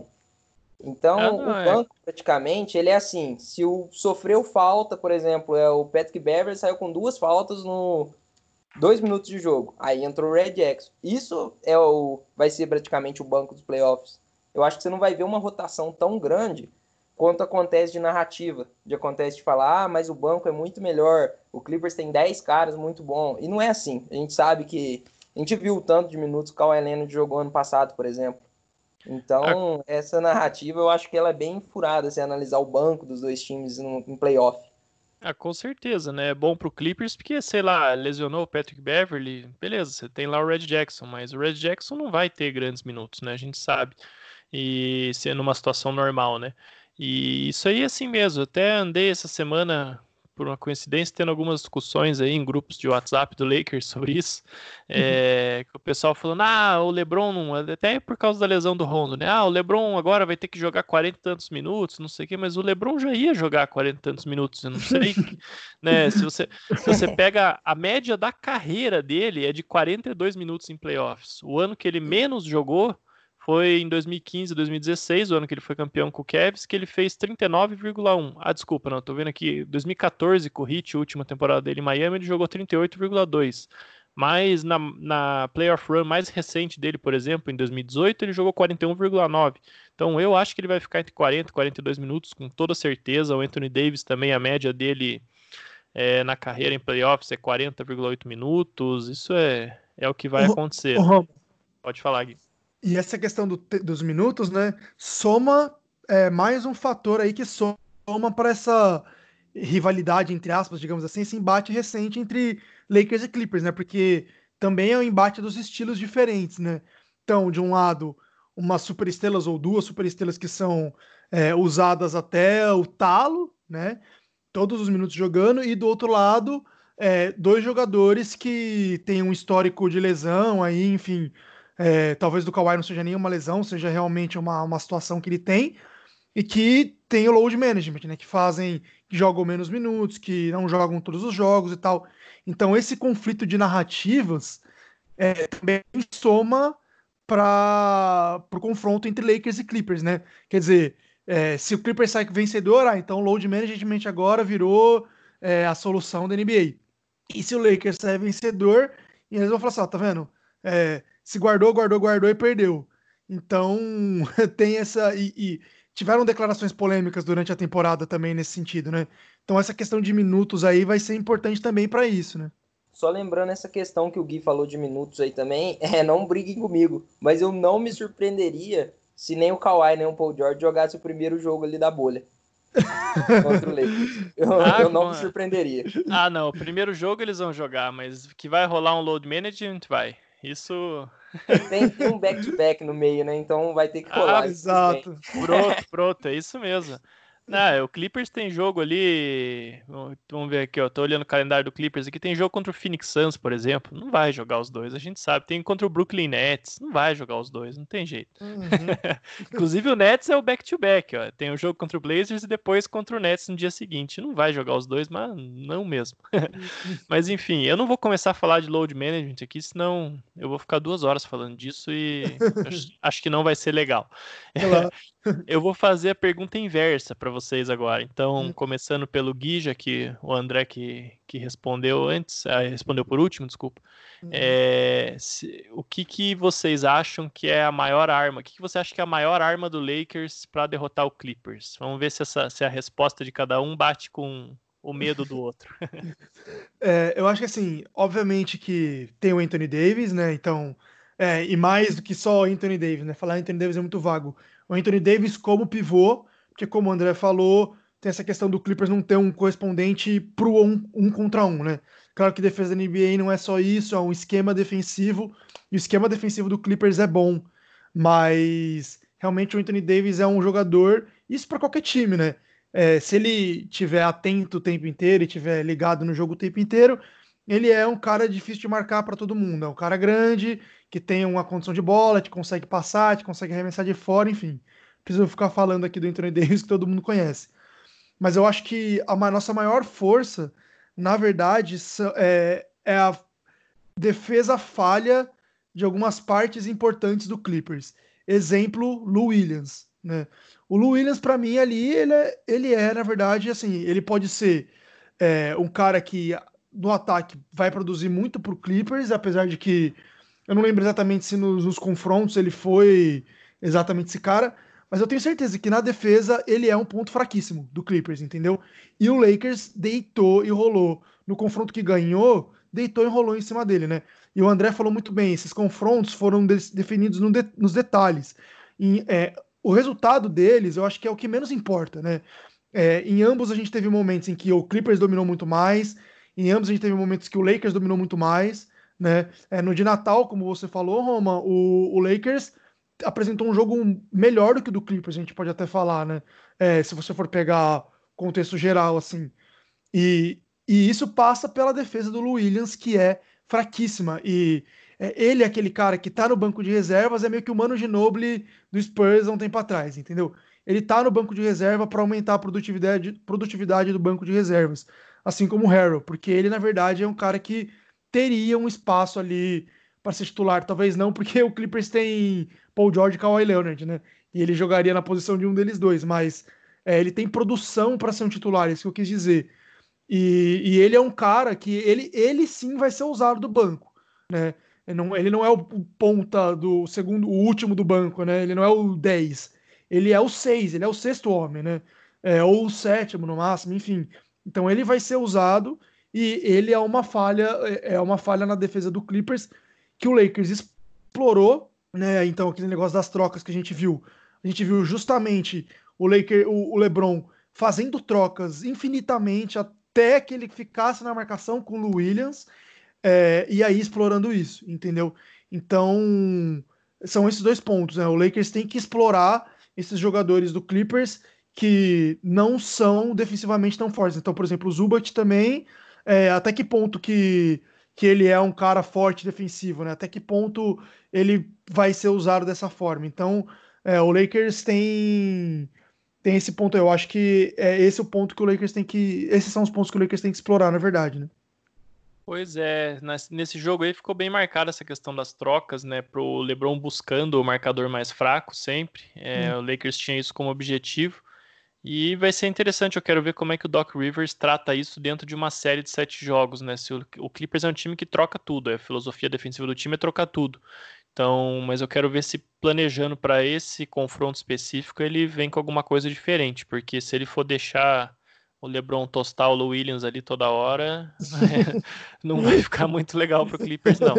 Então, ah, o é. banco, praticamente, ele é assim: se o sofreu falta, por exemplo, é o Patrick Beverly saiu com duas faltas no dois minutos de jogo. Aí entrou o Red Jackson. Isso é o, vai ser praticamente o banco dos playoffs. Eu acho que você não vai ver uma rotação tão grande quanto acontece de narrativa. De acontece de falar, ah, mas o banco é muito melhor. O Clippers tem 10 caras muito bom. E não é assim. A gente sabe que. A gente viu o tanto de minutos que o Kawhi Leonard jogou ano passado, por exemplo. Então, essa narrativa eu acho que ela é bem furada se analisar o banco dos dois times em playoff. Ah, com certeza, né? É bom pro Clippers porque, sei lá, lesionou o Patrick Beverly, beleza, você tem lá o Red Jackson, mas o Red Jackson não vai ter grandes minutos, né? A gente sabe. E sendo uma situação normal, né? E isso aí é assim mesmo. Até andei essa semana por uma coincidência, tendo algumas discussões aí em grupos de WhatsApp do Lakers sobre isso. É, o pessoal falando, ah, o Lebron, até por causa da lesão do Rondo, né? Ah, o Lebron agora vai ter que jogar 40 e tantos minutos, não sei o quê, mas o Lebron já ia jogar 40 e tantos minutos, eu não sei. né? Se você, se você pega a média da carreira dele, é de 42 minutos em playoffs. O ano que ele menos jogou foi em 2015, 2016, o ano que ele foi campeão com o Cavs, que ele fez 39,1. Ah, desculpa, não, tô vendo aqui, 2014 com o Heat, última temporada dele em Miami, ele jogou 38,2. Mas na, na playoff run mais recente dele, por exemplo, em 2018, ele jogou 41,9. Então eu acho que ele vai ficar entre 40 e 42 minutos, com toda certeza. O Anthony Davis também, a média dele é, na carreira em playoffs é 40,8 minutos. Isso é, é o que vai acontecer. Pode falar, Gui. E essa questão do, dos minutos, né, soma é, mais um fator aí que soma para essa rivalidade, entre aspas, digamos assim, esse embate recente entre Lakers e Clippers, né? Porque também é um embate dos estilos diferentes, né? Então, de um lado, umas superestrelas ou duas superestrelas que são é, usadas até o talo, né? Todos os minutos jogando, e do outro lado, é, dois jogadores que têm um histórico de lesão aí, enfim, é, talvez do Kawhi não seja nenhuma lesão, seja realmente uma, uma situação que ele tem, e que tem o load management, né? Que fazem, que jogam menos minutos, que não jogam todos os jogos e tal. Então, esse conflito de narrativas é, também soma para o confronto entre Lakers e Clippers, né? Quer dizer, é, se o Clippers sai vencedor, ah, então o load management agora virou é, a solução da NBA. E se o Lakers sai vencedor, e eles vão falar assim, ó, tá vendo? É, se guardou, guardou, guardou e perdeu. Então, tem essa. E, e, tiveram declarações polêmicas durante a temporada também nesse sentido, né? Então, essa questão de minutos aí vai ser importante também para isso, né? Só lembrando essa questão que o Gui falou de minutos aí também, é, não briguem comigo, mas eu não me surpreenderia se nem o Kawhi nem o Paul George jogasse o primeiro jogo ali da bolha. contra o Lakers. Eu, ah, eu não me surpreenderia. Ah, não. O primeiro jogo eles vão jogar, mas que vai rolar um load management, vai. Isso. Tem, tem um back-to-back -back no meio, né? Então vai ter que rolar. Ah, exato. Pronto, pronto, é isso mesmo. Não, o Clippers tem jogo ali. Vamos ver aqui, ó. Tô olhando o calendário do Clippers aqui. Tem jogo contra o Phoenix Suns, por exemplo. Não vai jogar os dois, a gente sabe. Tem contra o Brooklyn Nets. Não vai jogar os dois, não tem jeito. Uhum. Inclusive o Nets é o back-to-back, -back, ó. Tem o jogo contra o Blazers e depois contra o Nets no dia seguinte. Não vai jogar os dois, mas não mesmo. mas enfim, eu não vou começar a falar de load management aqui, senão eu vou ficar duas horas falando disso e acho que não vai ser legal. Eu vou fazer a pergunta inversa para vocês agora. Então, hum. começando pelo Gui, já que o André que, que respondeu antes, ah, respondeu por último, desculpa. Uhum. É, se, o que, que vocês acham que é a maior arma? O que, que você acha que é a maior arma do Lakers para derrotar o Clippers? Vamos ver se, essa, se a resposta de cada um bate com o medo do outro. é, eu acho que assim, obviamente que tem o Anthony Davis, né? Então, é, e mais do que só Anthony Davis, né? Falar Anthony Davis é muito vago o Anthony Davis como pivô, porque como o André falou, tem essa questão do Clippers não ter um correspondente pro um, um contra um, né? Claro que defesa da NBA não é só isso, é um esquema defensivo, e o esquema defensivo do Clippers é bom, mas realmente o Anthony Davis é um jogador, isso para qualquer time, né? é, se ele tiver atento o tempo inteiro e tiver ligado no jogo o tempo inteiro, ele é um cara difícil de marcar para todo mundo. É um cara grande, que tem uma condição de bola, que consegue passar, que consegue arremessar de fora, enfim. Preciso ficar falando aqui do Anthony Davis que todo mundo conhece. Mas eu acho que a nossa maior força, na verdade, é, é a defesa falha de algumas partes importantes do Clippers. Exemplo, Lou Williams. Né? O Lou Williams, para mim, ali, ele é, ele é, na verdade, assim, ele pode ser é, um cara que no ataque vai produzir muito pro Clippers, apesar de que eu não lembro exatamente se nos, nos, confrontos ele foi exatamente esse cara, mas eu tenho certeza que na defesa ele é um ponto fraquíssimo do Clippers, entendeu? E o Lakers deitou e rolou. No confronto que ganhou, deitou e rolou em cima dele, né? E o André falou muito bem, esses confrontos foram de definidos no de nos detalhes. E, é, o resultado deles, eu acho que é o que menos importa, né? É, em ambos a gente teve momentos em que o Clippers dominou muito mais, em ambos a gente teve momentos que o Lakers dominou muito mais, né? É, no de Natal, como você falou, Roma, o, o, Lakers apresentou um jogo melhor do que o do Clippers, a gente pode até falar, né? É, se você for pegar contexto geral, assim. E, e isso passa pela defesa do Williams, que é fraquíssima. E é, ele é aquele cara que tá no banco de reservas, é meio que o Mano Ginobili do Spurs há um tempo atrás, entendeu? Ele tá no banco de reserva para aumentar a produtividade, produtividade do banco de reservas assim como o Harrell, porque ele, na verdade, é um cara que teria um espaço ali para ser titular. Talvez não, porque o Clippers tem Paul George e Kawhi Leonard, né? E ele jogaria na posição de um deles dois, mas é, ele tem produção para ser um titular, isso que eu quis dizer. E, e, ele é um cara que ele, ele sim vai ser usado do banco, né? Ele não, ele não é o ponta do segundo, o último do banco, né? Ele não é o 10. Ele é o 6, ele é o sexto homem, né? É, ou o sétimo no máximo, enfim. Então ele vai ser usado e ele é uma falha, é, é uma falha na defesa do Clippers que o Lakers explorou, né? Então aquele negócio das trocas que a gente viu, a gente viu justamente o Laker, o, o LeBron fazendo trocas infinitamente até que ele ficasse na marcação com o Williams é, e aí explorando isso, entendeu? Então são esses dois pontos, né? O Lakers tem que explorar esses jogadores do Clippers que não são defensivamente tão fortes. Então, por exemplo, o Zubat também, é, até que ponto que, que ele é um cara forte defensivo, né? Até que ponto ele vai ser usado dessa forma. Então, é, o Lakers tem tem esse ponto. Eu acho que é esse o ponto que o Lakers tem que. Esses são os pontos que o Lakers tem que explorar, na verdade, né? Pois é, nesse jogo aí ficou bem marcada essa questão das trocas, né? Pro LeBron buscando o marcador mais fraco sempre. É, hum. O Lakers tinha isso como objetivo. E vai ser interessante, eu quero ver como é que o Doc Rivers trata isso dentro de uma série de sete jogos, né? Se o, Clippers é um time que troca tudo, a filosofia defensiva do time é trocar tudo. Então, mas eu quero ver se planejando para esse confronto específico ele vem com alguma coisa diferente, porque se ele for deixar o LeBron tostar o Williams ali toda hora, não vai ficar muito legal para o Clippers não.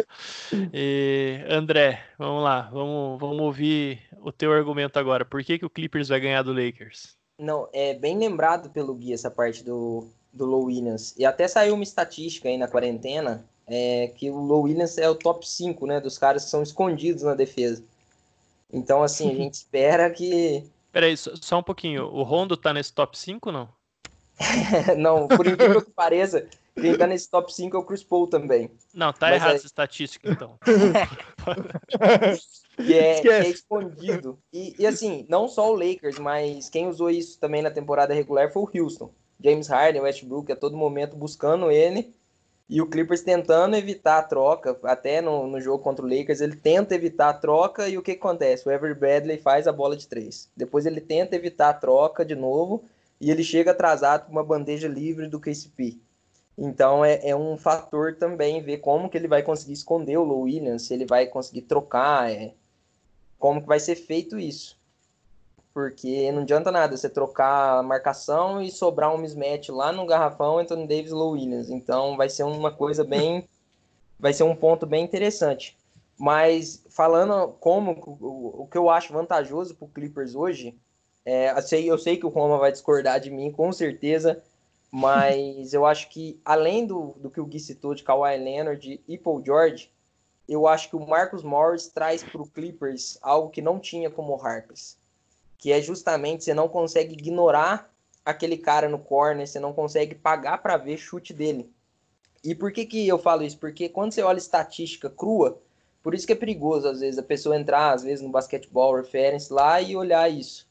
E, André, vamos lá, vamos, vamos ouvir o teu argumento agora. Por que, que o Clippers vai ganhar do Lakers? Não, é bem lembrado pelo Gui essa parte do, do Low Williams. E até saiu uma estatística aí na quarentena é, que o Low Williams é o top 5, né? Dos caras que são escondidos na defesa. Então, assim, a gente espera que. Peraí, só um pouquinho. O Rondo tá nesse top 5 não? não, por incrível que pareça, quem tá nesse top 5 é o Chris Paul também. Não, tá Mas errado é... essa estatística, então. que é, que é escondido. E, e, assim, não só o Lakers, mas quem usou isso também na temporada regular foi o Houston. James Harden, Westbrook, a todo momento buscando ele. E o Clippers tentando evitar a troca, até no, no jogo contra o Lakers, ele tenta evitar a troca e o que acontece? O Ever Bradley faz a bola de três. Depois ele tenta evitar a troca de novo e ele chega atrasado com uma bandeja livre do KCP. Então é, é, um fator também ver como que ele vai conseguir esconder o Low Williams, se ele vai conseguir trocar, é, como que vai ser feito isso. Porque não adianta nada você trocar a marcação e sobrar um mismatch lá no garrafão Anthony Davis Low Williams. Então vai ser uma coisa bem. vai ser um ponto bem interessante. Mas falando como o, que eu acho vantajoso para o Clippers hoje, é, eu, sei, eu sei que o Roma vai discordar de mim, com certeza, mas eu acho que além do, do que o Gui citou de Kawhi Leonard e Paul George, eu acho que o Marcus Morris traz para o Clippers algo que não tinha como o Harpers, que é justamente você não consegue ignorar aquele cara no corner, você não consegue pagar para ver chute dele. E por que, que eu falo isso? Porque quando você olha estatística crua, por isso que é perigoso, às vezes, a pessoa entrar, às vezes, no basquetebol reference lá e olhar isso.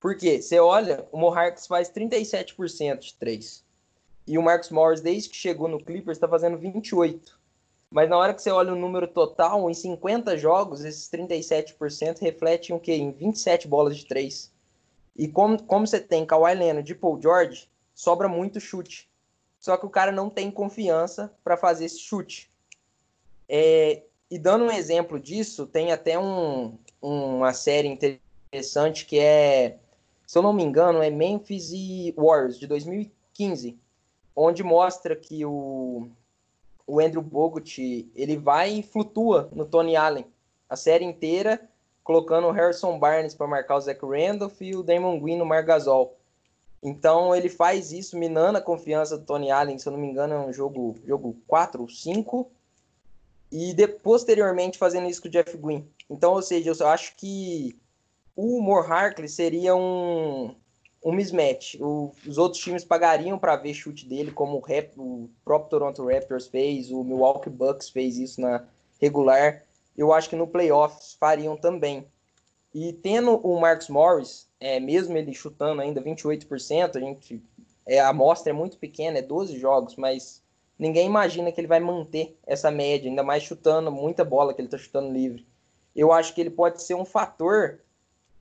Por quê? Você olha, o Moharks faz 37% de 3. E o Marcus Morris, desde que chegou no Clippers, está fazendo 28%. Mas na hora que você olha o número total, em 50 jogos, esses 37% refletem o quê? Em 27 bolas de 3. E como, como você tem Kawhi Leonard e Paul George, sobra muito chute. Só que o cara não tem confiança para fazer esse chute. É, e dando um exemplo disso, tem até um, uma série interessante que é, se eu não me engano, é Memphis e Warriors, de 2015, onde mostra que o, o Andrew Bogut, ele vai e flutua no Tony Allen a série inteira, colocando o Harrison Barnes para marcar o Zach Randolph e o Damon Green no Margasol. Então ele faz isso, minando a confiança do Tony Allen, se eu não me engano, é um jogo, jogo 4 ou 5, e de, posteriormente fazendo isso com o Jeff Green. Então, ou seja, eu acho que o More Harkley seria um, um mismatch. O, os outros times pagariam para ver chute dele, como o, Rap, o próprio Toronto Raptors fez, o Milwaukee Bucks fez isso na regular. Eu acho que no playoffs fariam também. E tendo o Marcus Morris, é, mesmo ele chutando ainda 28%, a gente é, a amostra é muito pequena, é 12 jogos, mas ninguém imagina que ele vai manter essa média, ainda mais chutando muita bola que ele está chutando livre. Eu acho que ele pode ser um fator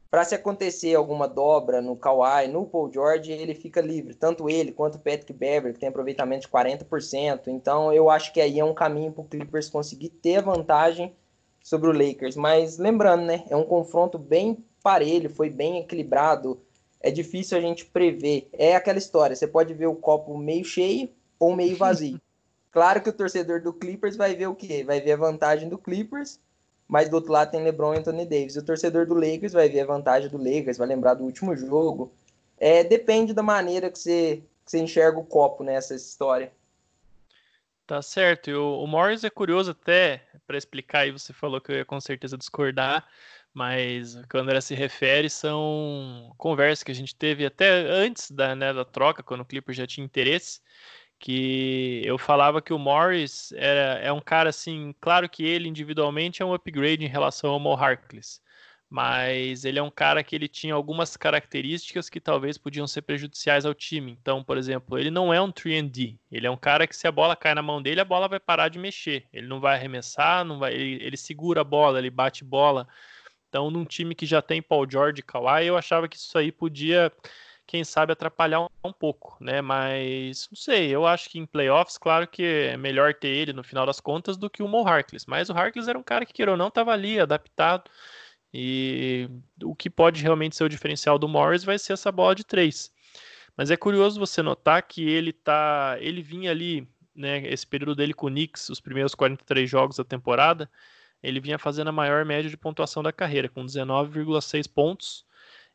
para se acontecer alguma dobra no Kawhi, no Paul George, ele fica livre, tanto ele quanto o Patrick Beverly, que tem aproveitamento de 40%. Então eu acho que aí é um caminho para o Clippers conseguir ter a vantagem sobre o Lakers. Mas lembrando, né, é um confronto bem parelho, foi bem equilibrado. É difícil a gente prever. É aquela história, você pode ver o copo meio cheio ou meio vazio. Claro que o torcedor do Clippers vai ver o quê? Vai ver a vantagem do Clippers, mas do outro lado tem LeBron e Anthony Davis. O torcedor do Lakers vai ver a vantagem do Lakers, vai lembrar do último jogo. É, depende da maneira que você, que você enxerga o copo nessa história. Tá certo. E o, o Morris é curioso até, para explicar aí, você falou que eu ia com certeza discordar, mas o que o André se refere são conversas que a gente teve até antes da, né, da troca, quando o Clipper já tinha interesse, que eu falava que o Morris era, é um cara assim, claro que ele individualmente é um upgrade em relação ao Mo Harkless, mas ele é um cara que ele tinha algumas características que talvez podiam ser prejudiciais ao time. Então, por exemplo, ele não é um 3D, ele é um cara que se a bola cai na mão dele, a bola vai parar de mexer. Ele não vai arremessar, não vai, ele, ele segura a bola, ele bate bola. Então, num time que já tem Paul George e Kawhi, eu achava que isso aí podia quem sabe atrapalhar um, pouco, né? Mas não sei, eu acho que em playoffs, claro que é melhor ter ele no final das contas do que o Mo Harkless. Mas o Harkless era um cara que, queira ou não, estava ali, adaptado. E o que pode realmente ser o diferencial do Morris vai ser essa bola de três. Mas é curioso você notar que ele tá, ele vinha ali, né, esse período dele com o Knicks, os primeiros 43 jogos da temporada, ele vinha fazendo a maior média de pontuação da carreira, com 19,6 pontos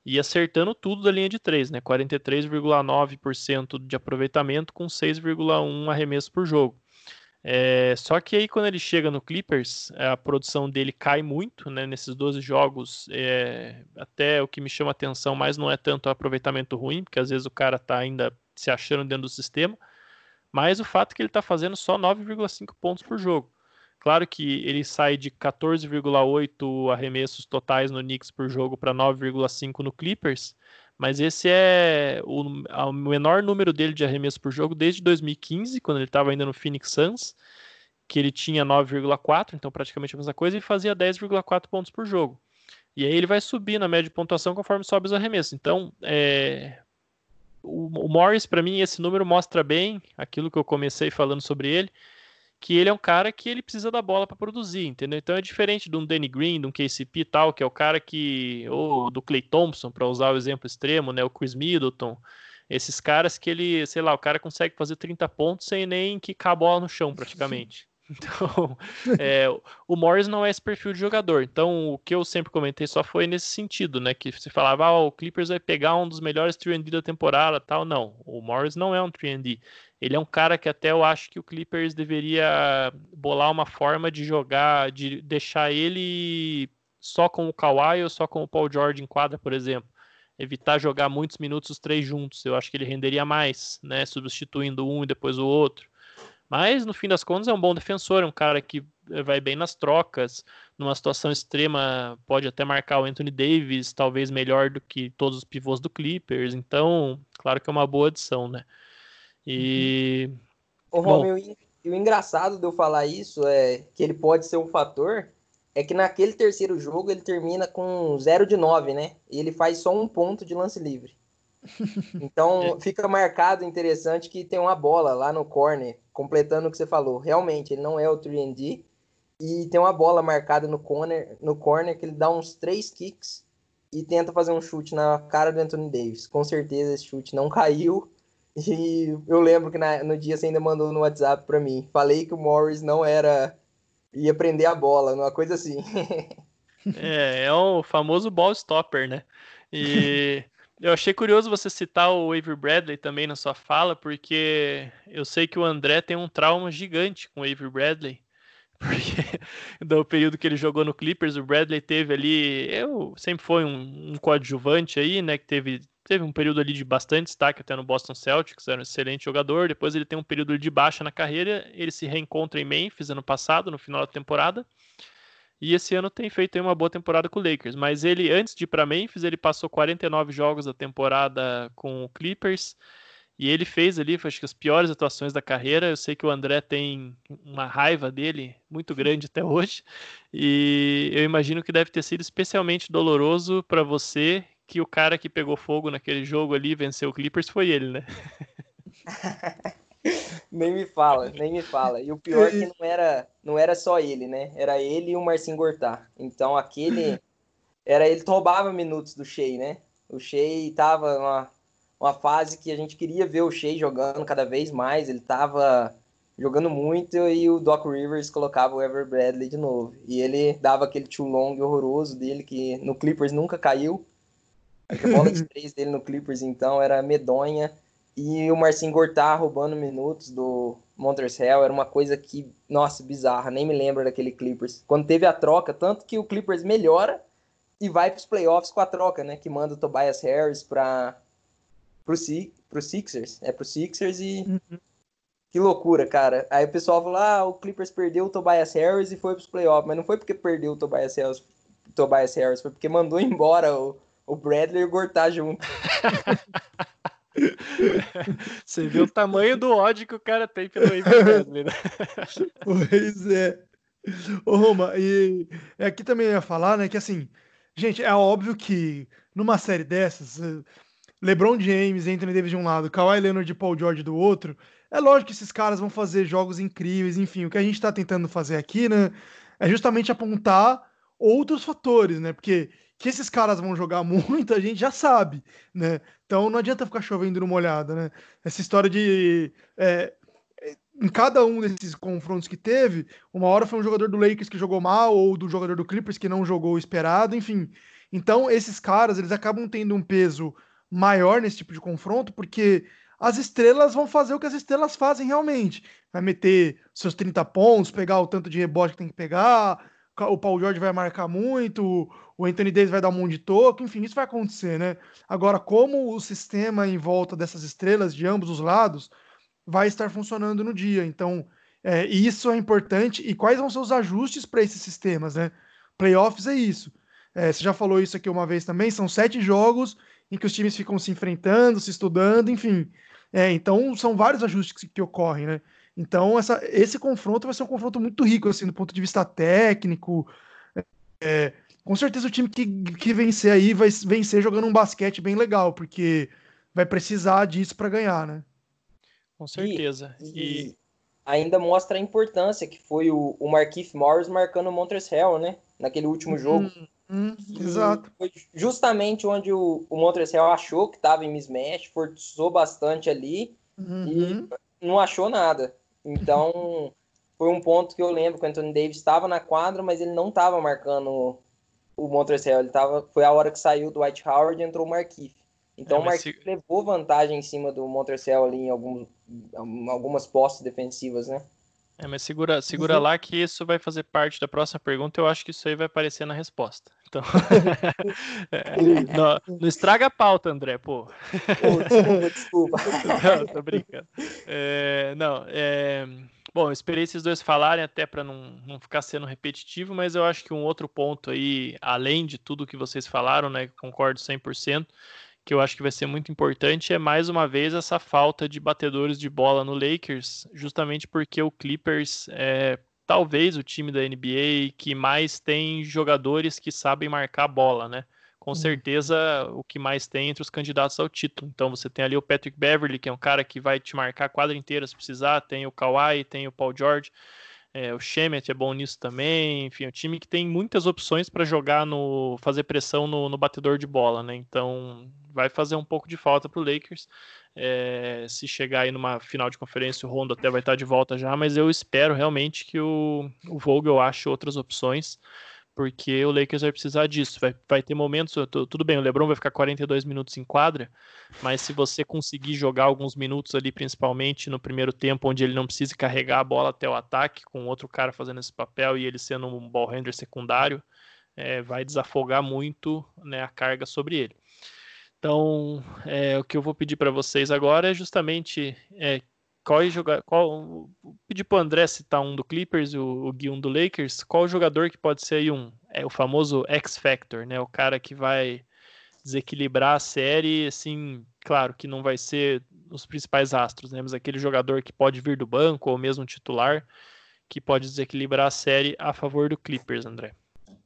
e acertando tudo da linha de 3, né? 43,9% de aproveitamento com 6,1 arremesso por jogo. É, só que aí quando ele chega no Clippers, a produção dele cai muito, né? Nesses 12 jogos, é, até o que me chama atenção mais não é tanto o aproveitamento ruim, porque às vezes o cara tá ainda se achando dentro do sistema, mas o fato é que ele tá fazendo só 9,5 pontos por jogo. Claro que ele sai de 14,8 arremessos totais no Knicks por jogo para 9,5 no Clippers, mas esse é o, o, menor número dele de arremessos por jogo desde 2015, quando ele estava ainda no Phoenix Suns, que ele tinha 9,4, então praticamente a mesma coisa, e fazia 10,4 pontos por jogo. E aí ele vai subir na média de pontuação conforme sobe os arremessos. Então, é, o, o Morris, para mim, esse número mostra bem aquilo que eu comecei falando sobre ele que ele é um cara que ele precisa da bola para produzir, entendeu? Então é diferente de um Danny Green, de um KCP e tal, que é o cara que ou do Clay Thompson, para usar o exemplo extremo, né, o Chris Middleton, esses caras que ele, sei lá, o cara consegue fazer 30 pontos sem nem quicar a bola no chão, praticamente. Então, é, o Morris não é esse perfil de jogador. Então, o que eu sempre comentei só foi nesse sentido, né? Que você falava, ah, o Clippers vai pegar um dos melhores 3D da temporada, tal. Não, o Morris não é um 3D. Ele é um cara que até eu acho que o Clippers deveria bolar uma forma de jogar, de deixar ele só com o Kawhi ou só com o Paul George em quadra, por exemplo. evitar jogar muitos minutos os três juntos. Eu acho que ele renderia mais, né? Substituindo um e depois o outro. Mas no fim das contas é um bom defensor, é um cara que vai bem nas trocas, numa situação extrema pode até marcar o Anthony Davis, talvez melhor do que todos os pivôs do Clippers. Então, claro que é uma boa adição, né? E o Romeu, e o engraçado de eu falar isso é que ele pode ser um fator é que naquele terceiro jogo ele termina com 0 de 9, né? E ele faz só um ponto de lance livre. Então é. fica marcado interessante que tem uma bola lá no corner, completando o que você falou. Realmente, ele não é o 3D. E tem uma bola marcada no corner, no corner que ele dá uns três kicks e tenta fazer um chute na cara do Anthony Davis. Com certeza esse chute não caiu. E eu lembro que na, no dia você ainda mandou no WhatsApp para mim. Falei que o Morris não era ia prender a bola, uma coisa assim. é, é o famoso ball stopper, né? E eu achei curioso você citar o Avery Bradley também na sua fala, porque eu sei que o André tem um trauma gigante com o Avery Bradley. Porque do período que ele jogou no Clippers, o Bradley teve ali. Eu sempre foi um, um coadjuvante aí, né? Que teve teve um período ali de bastante destaque até no Boston Celtics, era um excelente jogador. Depois ele tem um período de baixa na carreira, ele se reencontra em Memphis ano passado, no final da temporada. E esse ano tem feito uma boa temporada com o Lakers. Mas ele, antes de ir para Memphis, ele passou 49 jogos da temporada com o Clippers. E ele fez ali, acho que as piores atuações da carreira. Eu sei que o André tem uma raiva dele muito grande até hoje. E eu imagino que deve ter sido especialmente doloroso para você que o cara que pegou fogo naquele jogo ali, venceu o Clippers, foi ele, né? nem me fala, nem me fala. E o pior é que não era, não era só ele, né? Era ele e o Marcinho Gortá. Então aquele era ele roubava minutos do Shea, né? O Shea tava numa uma fase que a gente queria ver o Shea jogando cada vez mais, ele tava jogando muito e o Doc Rivers colocava o Ever Bradley de novo. E ele dava aquele too long horroroso dele que no Clippers nunca caiu. A bola de três dele no Clippers, então, era medonha. E o Marcinho Gortá roubando minutos do Montrezl era uma coisa que, nossa, bizarra. Nem me lembro daquele Clippers. Quando teve a troca, tanto que o Clippers melhora e vai para os playoffs com a troca, né? Que manda o Tobias Harris para pro, pro Sixers. É pro Sixers e. Uhum. Que loucura, cara. Aí o pessoal falou: ah, o Clippers perdeu o Tobias Harris e foi para os playoffs. Mas não foi porque perdeu o Tobias Harris, Tobias Harris foi porque mandou embora o o Bradley e o Gortá junto. Você viu o tamanho do ódio que o cara tem pelo Bradley, né? Pois é. Ô, Roma, e aqui também ia falar, né, que assim, gente, é óbvio que numa série dessas, eh, LeBron James, Anthony Davis de um lado, Kawhi Leonard e Paul George do outro, é lógico que esses caras vão fazer jogos incríveis, enfim, o que a gente tá tentando fazer aqui, né, é justamente apontar outros fatores, né, porque que esses caras vão jogar muito, a gente já sabe, né? Então não adianta ficar chovendo numa olhada, né? Essa história de. É, em cada um desses confrontos que teve, uma hora foi um jogador do Lakers que jogou mal, ou do jogador do Clippers que não jogou o esperado, enfim. Então, esses caras, eles acabam tendo um peso maior nesse tipo de confronto, porque as estrelas vão fazer o que as estrelas fazem realmente. Vai meter seus 30 pontos, pegar o tanto de rebote que tem que pegar, o Paul George vai marcar muito, o Anthony Davis vai dar um monte de toque, enfim, isso vai acontecer, né? Agora, como o sistema em volta dessas estrelas de ambos os lados vai estar funcionando no dia. Então, é, isso é importante. E quais vão ser os ajustes para esses sistemas, né? Playoffs é isso. É, você já falou isso aqui uma vez também, são sete jogos em que os times ficam se enfrentando, se estudando, enfim. É, então, são vários ajustes que, que ocorrem, né? Então, essa, esse confronto vai ser um confronto muito rico, assim, do ponto de vista técnico. É, com certeza o time que, que vencer aí vai vencer jogando um basquete bem legal, porque vai precisar disso para ganhar, né? Com certeza. E, e, ainda mostra a importância que foi o, o Marquise Morris marcando o Montreal, né? Naquele último jogo. Hum, hum, exato. Foi justamente onde o, o Montreal achou que estava em mismatch, forçou bastante ali uhum. e não achou nada. Então, foi um ponto que eu lembro que o Anthony Davis estava na quadra, mas ele não estava marcando o Montreal. Ele tava, foi a hora que saiu do White Howard e entrou o Marquise. Então é, o Marquise se... levou vantagem em cima do Montreal ali em algum, algumas postes defensivas, né? É, mas segura, segura uhum. lá que isso vai fazer parte da próxima pergunta. Eu acho que isso aí vai aparecer na resposta. Então, é, não, não, estraga a pauta, André, pô. Oh, desculpa, desculpa. não, tô brincando. É, não, é, bom, eu esperei esses dois falarem até para não, não ficar sendo repetitivo, mas eu acho que um outro ponto aí, além de tudo que vocês falaram, né, concordo 100%, que eu acho que vai ser muito importante é mais uma vez essa falta de batedores de bola no Lakers, justamente porque o Clippers é talvez o time da NBA que mais tem jogadores que sabem marcar a bola, né? Com uhum. certeza o que mais tem entre os candidatos ao título. Então você tem ali o Patrick Beverly, que é um cara que vai te marcar a quadra inteira se precisar, tem o Kawhi, tem o Paul George. É, o Shemet é bom nisso também. Enfim, é um time que tem muitas opções para jogar no. fazer pressão no, no, batedor de bola, né? Então vai fazer um pouco de falta para o Lakers. É, se chegar aí numa final de conferência, o Rondo até vai estar de volta já, mas eu espero realmente que o, o Vogel ache outras opções porque o Lakers vai precisar disso. Vai, vai ter momentos, tudo bem, o LeBron vai ficar 42 minutos em quadra, mas se você conseguir jogar alguns minutos ali, principalmente no primeiro tempo, onde ele não precisa carregar a bola até o ataque, com outro cara fazendo esse papel e ele sendo um ball handler secundário, é, vai desafogar muito né, a carga sobre ele. Então, é, o que eu vou pedir para vocês agora é justamente é, qual jogar, qual pedir pro André citar um do Clippers, o, o Gui um do Lakers, qual jogador que pode ser aí um é o famoso X Factor, né? O cara que vai desequilibrar a série, assim, claro que não vai ser os principais astros, né? Mas aquele jogador que pode vir do banco ou mesmo titular, que pode desequilibrar a série a favor do Clippers, André.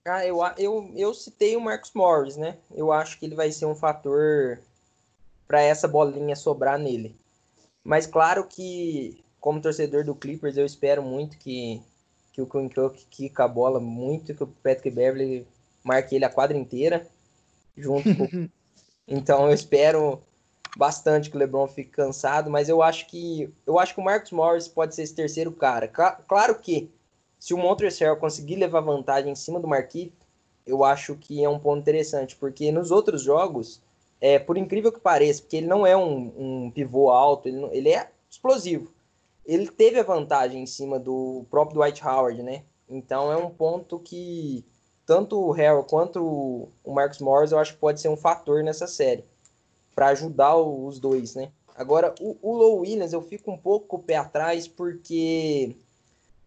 Ah, eu, eu, eu citei o Marcos Morris, né? Eu acho que ele vai ser um fator para essa bolinha sobrar nele. Mas claro que, como torcedor do Clippers, eu espero muito que, que o Quinn Cook quica a bola muito, que o Patrick Beverly marque ele a quadra inteira, junto com... Então eu espero bastante que o LeBron fique cansado, mas eu acho que eu acho que o Marcus Morris pode ser esse terceiro cara. Claro que se o Montreal conseguir levar vantagem em cima do Marquinhos, eu acho que é um ponto interessante, porque nos outros jogos é, por incrível que pareça, porque ele não é um, um pivô alto, ele, não, ele é explosivo. Ele teve a vantagem em cima do próprio Dwight Howard, né? Então é um ponto que tanto o Harrell quanto o Marcus Morris eu acho que pode ser um fator nessa série para ajudar os dois, né? Agora o, o Low Williams eu fico um pouco com o pé atrás porque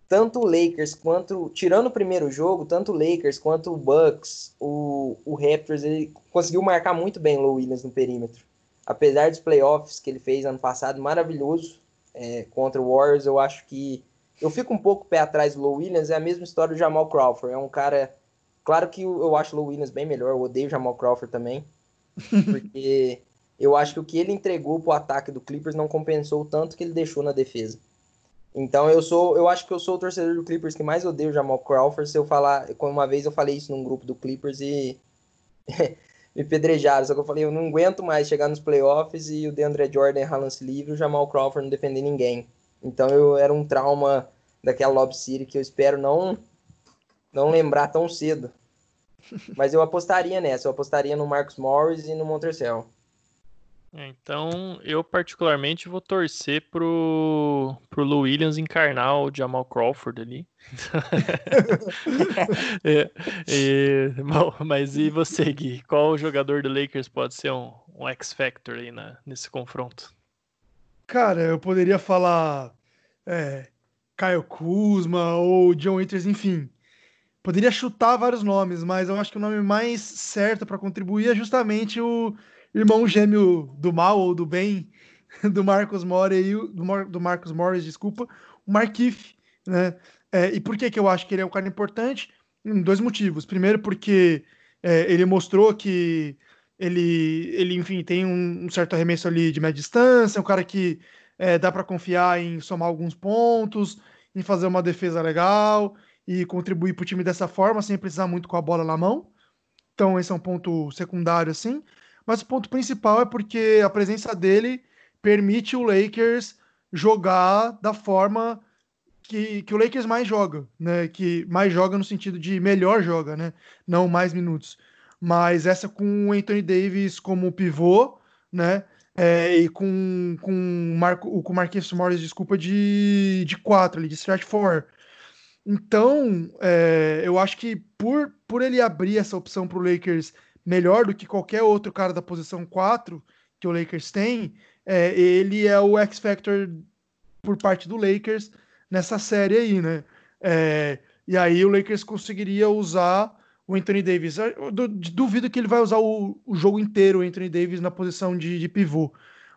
tanto o Lakers quanto, tirando o primeiro jogo, tanto o Lakers quanto o Bucks, o, o Raptors, ele conseguiu marcar muito bem o Low Williams no perímetro. Apesar dos playoffs que ele fez ano passado, maravilhoso é, contra o Warriors, eu acho que eu fico um pouco pé atrás do Low Williams, é a mesma história do Jamal Crawford, é um cara, claro que eu acho o Low Williams bem melhor, eu odeio o Jamal Crawford também, porque eu acho que o que ele entregou pro ataque do Clippers não compensou o tanto que ele deixou na defesa. Então eu sou, eu acho que eu sou o torcedor do Clippers que mais odeio o Jamal Crawford. Se eu falar, uma vez eu falei isso num grupo do Clippers e me pedrejaram. Só que eu falei, eu não aguento mais chegar nos playoffs e o DeAndre Jordan errar lance livre e o Jamal Crawford não defender ninguém. Então eu era um trauma daquela Lob City que eu espero não não lembrar tão cedo. Mas eu apostaria nessa, eu apostaria no Marcus Morris e no Montreal. É, então, eu particularmente vou torcer pro, pro Lou Williams encarnar o Jamal Crawford ali. é, é, bom, mas e você, Gui? Qual jogador do Lakers pode ser um, um X-Factor aí na, nesse confronto? Cara, eu poderia falar é, Kyle Kuzma ou John Waiters, enfim. Poderia chutar vários nomes, mas eu acho que o nome mais certo para contribuir é justamente o irmão gêmeo do mal ou do bem do Marcos Morris, do, Mar, do Marcos Morris, desculpa, o Markif, né? É, e por que, que eu acho que ele é um cara importante? Dois motivos. Primeiro, porque é, ele mostrou que ele, ele enfim, tem um, um, certo arremesso ali de média distância, um cara que é, dá para confiar em somar alguns pontos, em fazer uma defesa legal e contribuir para o time dessa forma, sem precisar muito com a bola na mão. Então, esse é um ponto secundário, assim mas o ponto principal é porque a presença dele permite o Lakers jogar da forma que, que o Lakers mais joga, né? Que mais joga no sentido de melhor joga, né? Não mais minutos. Mas essa com o Anthony Davis como pivô, né? É, e com, com, Marco, com o Marquinhos Morris, desculpa, de, de quatro ali, de stretch four. Então, é, eu acho que por, por ele abrir essa opção para o Lakers melhor do que qualquer outro cara da posição 4 que o Lakers tem, é, ele é o X-Factor por parte do Lakers nessa série aí, né? É, e aí o Lakers conseguiria usar o Anthony Davis. Eu duvido que ele vai usar o, o jogo inteiro o Anthony Davis na posição de, de, pivô,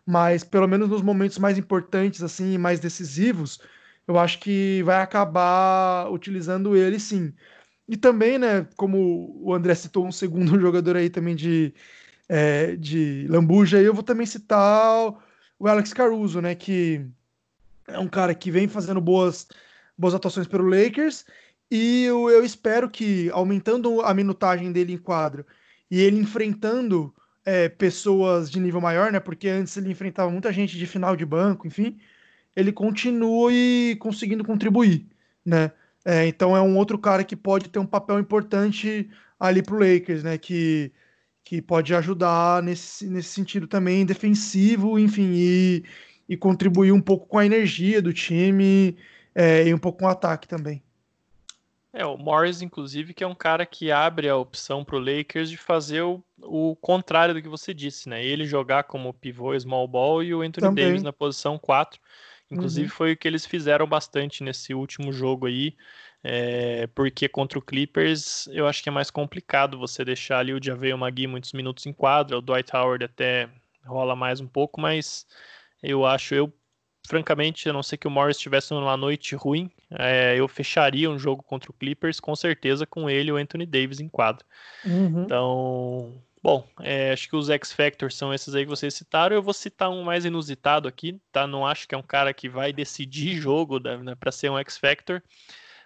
mas pelo menos nos momentos mais importantes, assim, mais decisivos, eu acho que vai acabar utilizando ele sim. E também, né, como o André citou um segundo jogador aí também de, é, de lambuja, eu vou também citar o Alex Caruso, né, que é um cara que vem fazendo boas, boas atuações pelo Lakers e eu, eu espero que, aumentando a minutagem dele em quadro e ele enfrentando é, pessoas de nível maior, né, porque antes ele enfrentava muita gente de final de banco, enfim, ele continue conseguindo contribuir, né? É, então é um outro cara que pode ter um papel importante ali para o Lakers, né? Que, que pode ajudar nesse, nesse sentido também defensivo, enfim, e, e contribuir um pouco com a energia do time é, e um pouco com o ataque também. É, o Morris, inclusive, que é um cara que abre a opção para o Lakers de fazer o, o contrário do que você disse, né? Ele jogar como pivô small ball e o Anthony Também. Davis na posição 4. Inclusive uhum. foi o que eles fizeram bastante nesse último jogo aí, é, porque contra o Clippers eu acho que é mais complicado você deixar ali o Javel Magui muitos minutos em quadra, o Dwight Howard até rola mais um pouco, mas eu acho, eu francamente, a não ser que o Morris estivesse numa noite ruim, é, eu fecharia um jogo contra o Clippers com certeza com ele e o Anthony Davis em quadra. Uhum. Então, Bom, é, acho que os X Factors são esses aí que vocês citaram. Eu vou citar um mais inusitado aqui, tá? Não acho que é um cara que vai decidir jogo né, para ser um X Factor,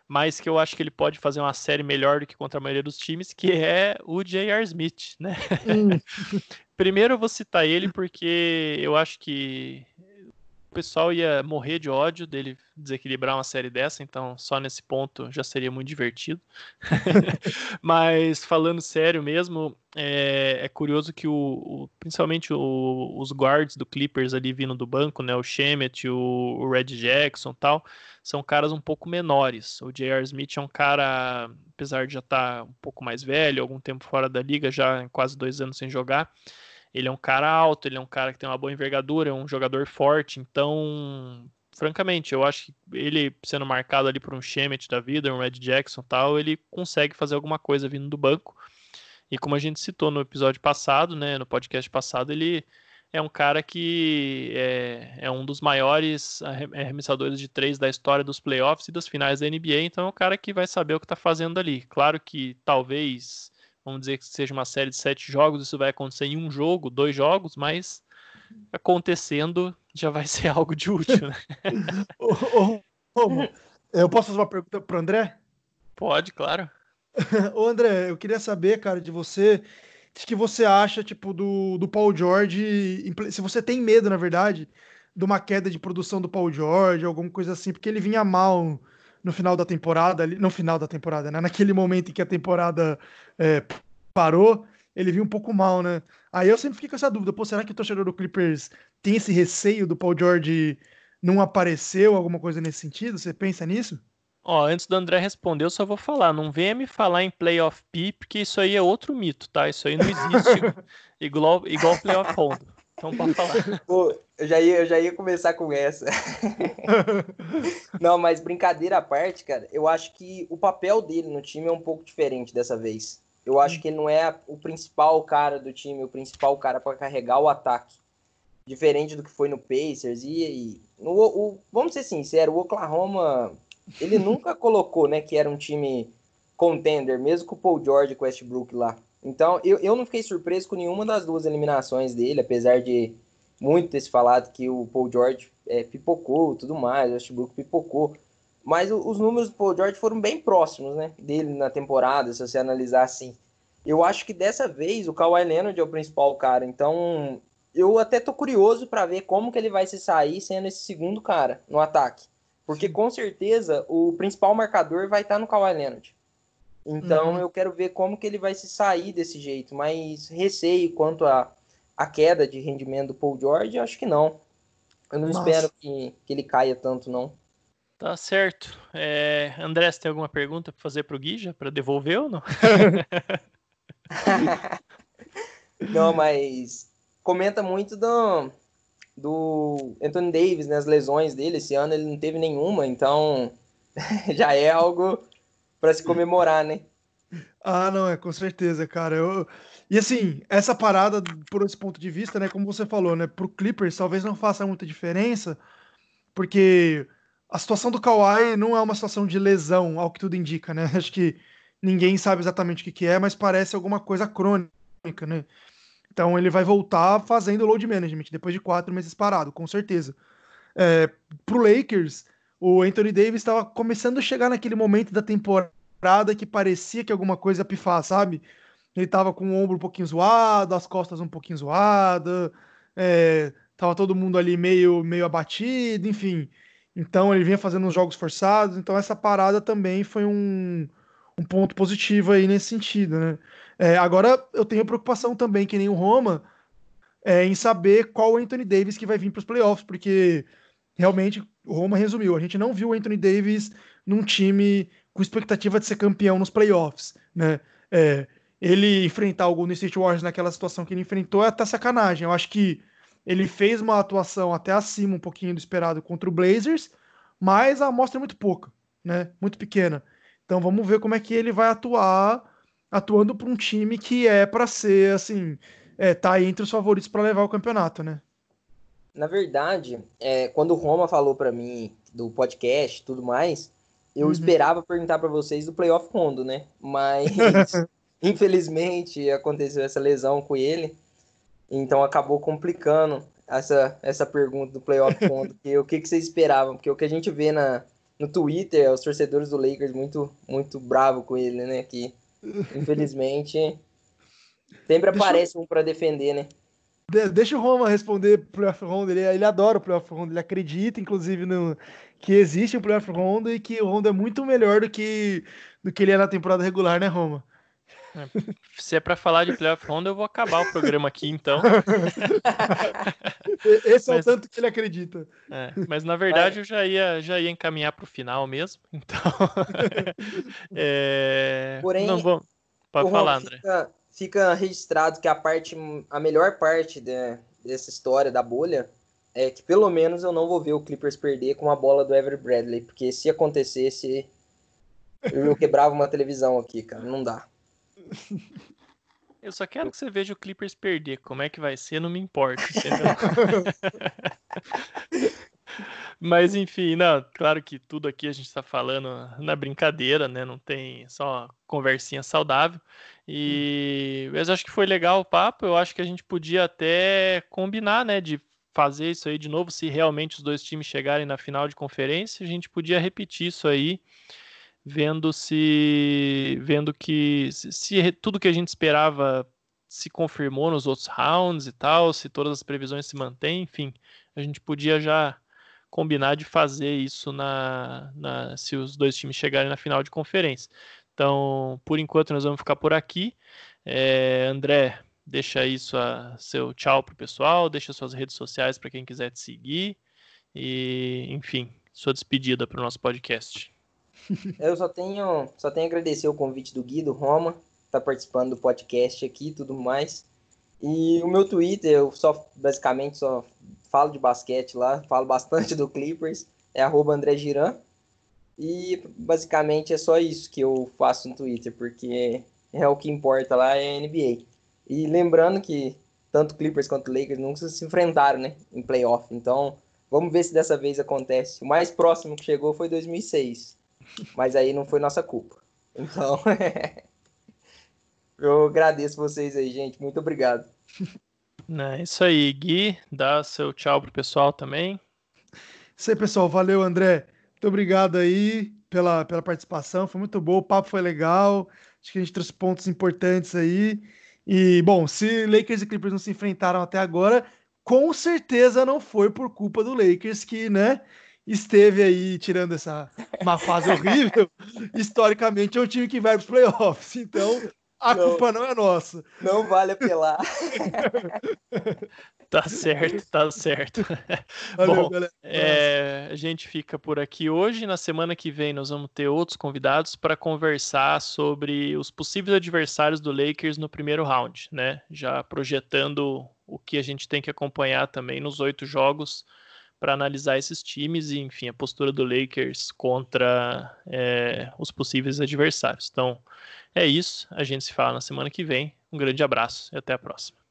mas que eu acho que ele pode fazer uma série melhor do que contra a maioria dos times, que é o J.R. Smith, né? Hum. Primeiro eu vou citar ele porque eu acho que pessoal ia morrer de ódio dele desequilibrar uma série dessa, então só nesse ponto já seria muito divertido. Mas falando sério mesmo, é, é curioso que o, o principalmente o, os guards do Clippers ali vindo do banco, né, o Shemet, o, o Red Jackson tal, são caras um pouco menores. O J.R. Smith é um cara, apesar de já estar tá um pouco mais velho, algum tempo fora da liga, já quase dois anos sem jogar, ele é um cara alto, ele é um cara que tem uma boa envergadura, é um jogador forte, então, francamente, eu acho que ele sendo marcado ali por um Shemet da vida, um Red Jackson tal, ele consegue fazer alguma coisa vindo do banco. E como a gente citou no episódio passado, né, no podcast passado, ele é um cara que é, é um dos maiores arremessadores de três da história dos playoffs e das finais da NBA, então é um cara que vai saber o que está fazendo ali. Claro que talvez vamos dizer que seja uma série de sete jogos, isso vai acontecer em um jogo, dois jogos, mas acontecendo já vai ser algo de útil, né? ô, ô, ô, eu posso fazer uma pergunta para André? Pode, claro. ô André, eu queria saber, cara, de você, o que você acha, tipo, do, do Paul George, se você tem medo, na verdade, de uma queda de produção do Paul George, alguma coisa assim, porque ele vinha mal no final da temporada, no final da temporada, né? Naquele momento em que a temporada é, parou, ele vinha um pouco mal, né? Aí eu sempre fiquei com essa dúvida, pô, será que o torcedor do Clippers tem esse receio do Paul George não apareceu, alguma coisa nesse sentido? Você pensa nisso? Ó, antes do André responder, eu só vou falar, não venha me falar em playoff P, porque isso aí é outro mito, tá? Isso aí não existe igual, igual playoff Rondo. Então pode falar. Pô, eu já ia, eu já ia começar com essa. Não, mas brincadeira à parte, cara, eu acho que o papel dele no time é um pouco diferente dessa vez. Eu acho que ele não é o principal cara do time, o principal cara para carregar o ataque. Diferente do que foi no Pacers e, e no, o, vamos ser sinceros, o Oklahoma ele nunca colocou, né, que era um time contender, mesmo com o Paul George e com o Westbrook lá. Então, eu, eu não fiquei surpreso com nenhuma das duas eliminações dele, apesar de muito ter se falado que o Paul George é, pipocou e tudo mais, o Westbrook pipocou. Mas os números do Paul George foram bem próximos, né, dele na temporada, se você analisar assim. Eu acho que dessa vez o Kawhi Leonard é o principal cara, então eu até tô curioso para ver como que ele vai se sair sendo esse segundo cara no ataque. Porque com certeza o principal marcador vai estar tá no Kawhi Leonard. Então uhum. eu quero ver como que ele vai se sair desse jeito, mas receio quanto a, a queda de rendimento do Paul George, acho que não. Eu não Nossa. espero que, que ele caia tanto, não. Tá certo. É, André, você tem alguma pergunta para fazer para o Guija, para devolver ou não? não, mas comenta muito do, do Anthony Davis, né, as lesões dele. Esse ano ele não teve nenhuma, então já é algo para se comemorar, né? Ah, não, é com certeza, cara. Eu... E assim, essa parada, por esse ponto de vista, né, como você falou, né, pro Clippers talvez não faça muita diferença, porque a situação do Kawhi não é uma situação de lesão, ao que tudo indica, né? Acho que ninguém sabe exatamente o que, que é, mas parece alguma coisa crônica, né? Então ele vai voltar fazendo load management depois de quatro meses parado, com certeza. É, pro Lakers, o Anthony Davis estava começando a chegar naquele momento da temporada que parecia que alguma coisa ia pifar, sabe? Ele tava com o ombro um pouquinho zoado, as costas um pouquinho zoadas, é, tava todo mundo ali meio, meio abatido, enfim. Então ele vinha fazendo uns jogos forçados, então essa parada também foi um, um ponto positivo aí nesse sentido, né? É, agora eu tenho preocupação também, que nem o Roma, é, em saber qual o Anthony Davis que vai vir para os playoffs, porque realmente o Roma resumiu, a gente não viu o Anthony Davis num time com expectativa de ser campeão nos playoffs, né? É, ele enfrentar o Golden State Warriors naquela situação que ele enfrentou é até sacanagem. Eu acho que ele fez uma atuação até acima um pouquinho do esperado contra o Blazers, mas a amostra é muito pouca, né? Muito pequena. Então vamos ver como é que ele vai atuar, atuando para um time que é para ser assim, é, tá entre os favoritos para levar o campeonato, né? Na verdade, é, quando o Roma falou para mim do podcast, tudo mais, eu uhum. esperava perguntar para vocês do playoff Rondo, né? Mas infelizmente aconteceu essa lesão com ele. Então acabou complicando essa, essa pergunta do playoff fundo. que, o que, que vocês esperavam? Porque o que a gente vê na, no Twitter é os torcedores do Lakers muito, muito bravo com ele, né? Que infelizmente sempre aparece um para defender, né? Deixa o Roma responder pro playoff round. Ele, ele adora o playoff round. Ele acredita, inclusive, no, que existe um playoff round e que o round é muito melhor do que, do que ele é na temporada regular, né, Roma? É, se é para falar de playoff round, eu vou acabar o programa aqui, então. Esse é o tanto que ele acredita. É, mas na verdade eu já ia, já ia encaminhar para o final mesmo, então. é... Porém, não vou... pode falar, André. Fica, fica, registrado que a parte, a melhor parte de, dessa história da bolha é que pelo menos eu não vou ver o Clippers perder com a bola do Ever Bradley, porque se acontecesse eu quebrava uma televisão aqui, cara, não dá. Eu só quero que você veja o Clippers perder. Como é que vai ser, não me importa, Mas enfim, não, claro que tudo aqui a gente está falando na brincadeira, né? Não tem só conversinha saudável. E mas acho que foi legal o papo. Eu acho que a gente podia até combinar, né? De fazer isso aí de novo, se realmente os dois times chegarem na final de conferência, a gente podia repetir isso aí vendo se vendo que se, se, tudo que a gente esperava se confirmou nos outros rounds e tal, se todas as previsões se mantêm, enfim, a gente podia já combinar de fazer isso na, na se os dois times chegarem na final de conferência. Então, por enquanto nós vamos ficar por aqui. É, André, deixa aí sua, seu tchau pro pessoal, deixa suas redes sociais para quem quiser te seguir e, enfim, sua despedida para o nosso podcast. Eu só tenho, só tenho a agradecer o convite do Gui, do Roma, tá participando do podcast aqui e tudo mais. E o meu Twitter, eu só basicamente só falo de basquete lá, falo bastante do Clippers, é arroba André Giran. E basicamente é só isso que eu faço no Twitter, porque é o que importa lá é a NBA. E lembrando que tanto Clippers quanto Lakers nunca se enfrentaram, né, em playoff. Então, vamos ver se dessa vez acontece. O mais próximo que chegou foi 2006. Mas aí não foi nossa culpa. Então, eu agradeço vocês aí, gente. Muito obrigado. É isso aí, Gui. Dá seu tchau pro pessoal também. Isso aí, pessoal. Valeu, André. Muito obrigado aí pela, pela participação. Foi muito bom, o papo foi legal. Acho que a gente trouxe pontos importantes aí. E, bom, se Lakers e Clippers não se enfrentaram até agora, com certeza não foi por culpa do Lakers, que, né, esteve aí tirando essa uma fase horrível, historicamente é um time que vai para os playoffs. Então, a não, culpa não é nossa. Não vale apelar. Tá certo, tá certo. Valeu, Bom, galera. É, a gente fica por aqui hoje. Na semana que vem nós vamos ter outros convidados para conversar sobre os possíveis adversários do Lakers no primeiro round, né? Já projetando o que a gente tem que acompanhar também nos oito jogos para analisar esses times e, enfim, a postura do Lakers contra é, os possíveis adversários. Então, é isso. A gente se fala na semana que vem. Um grande abraço e até a próxima.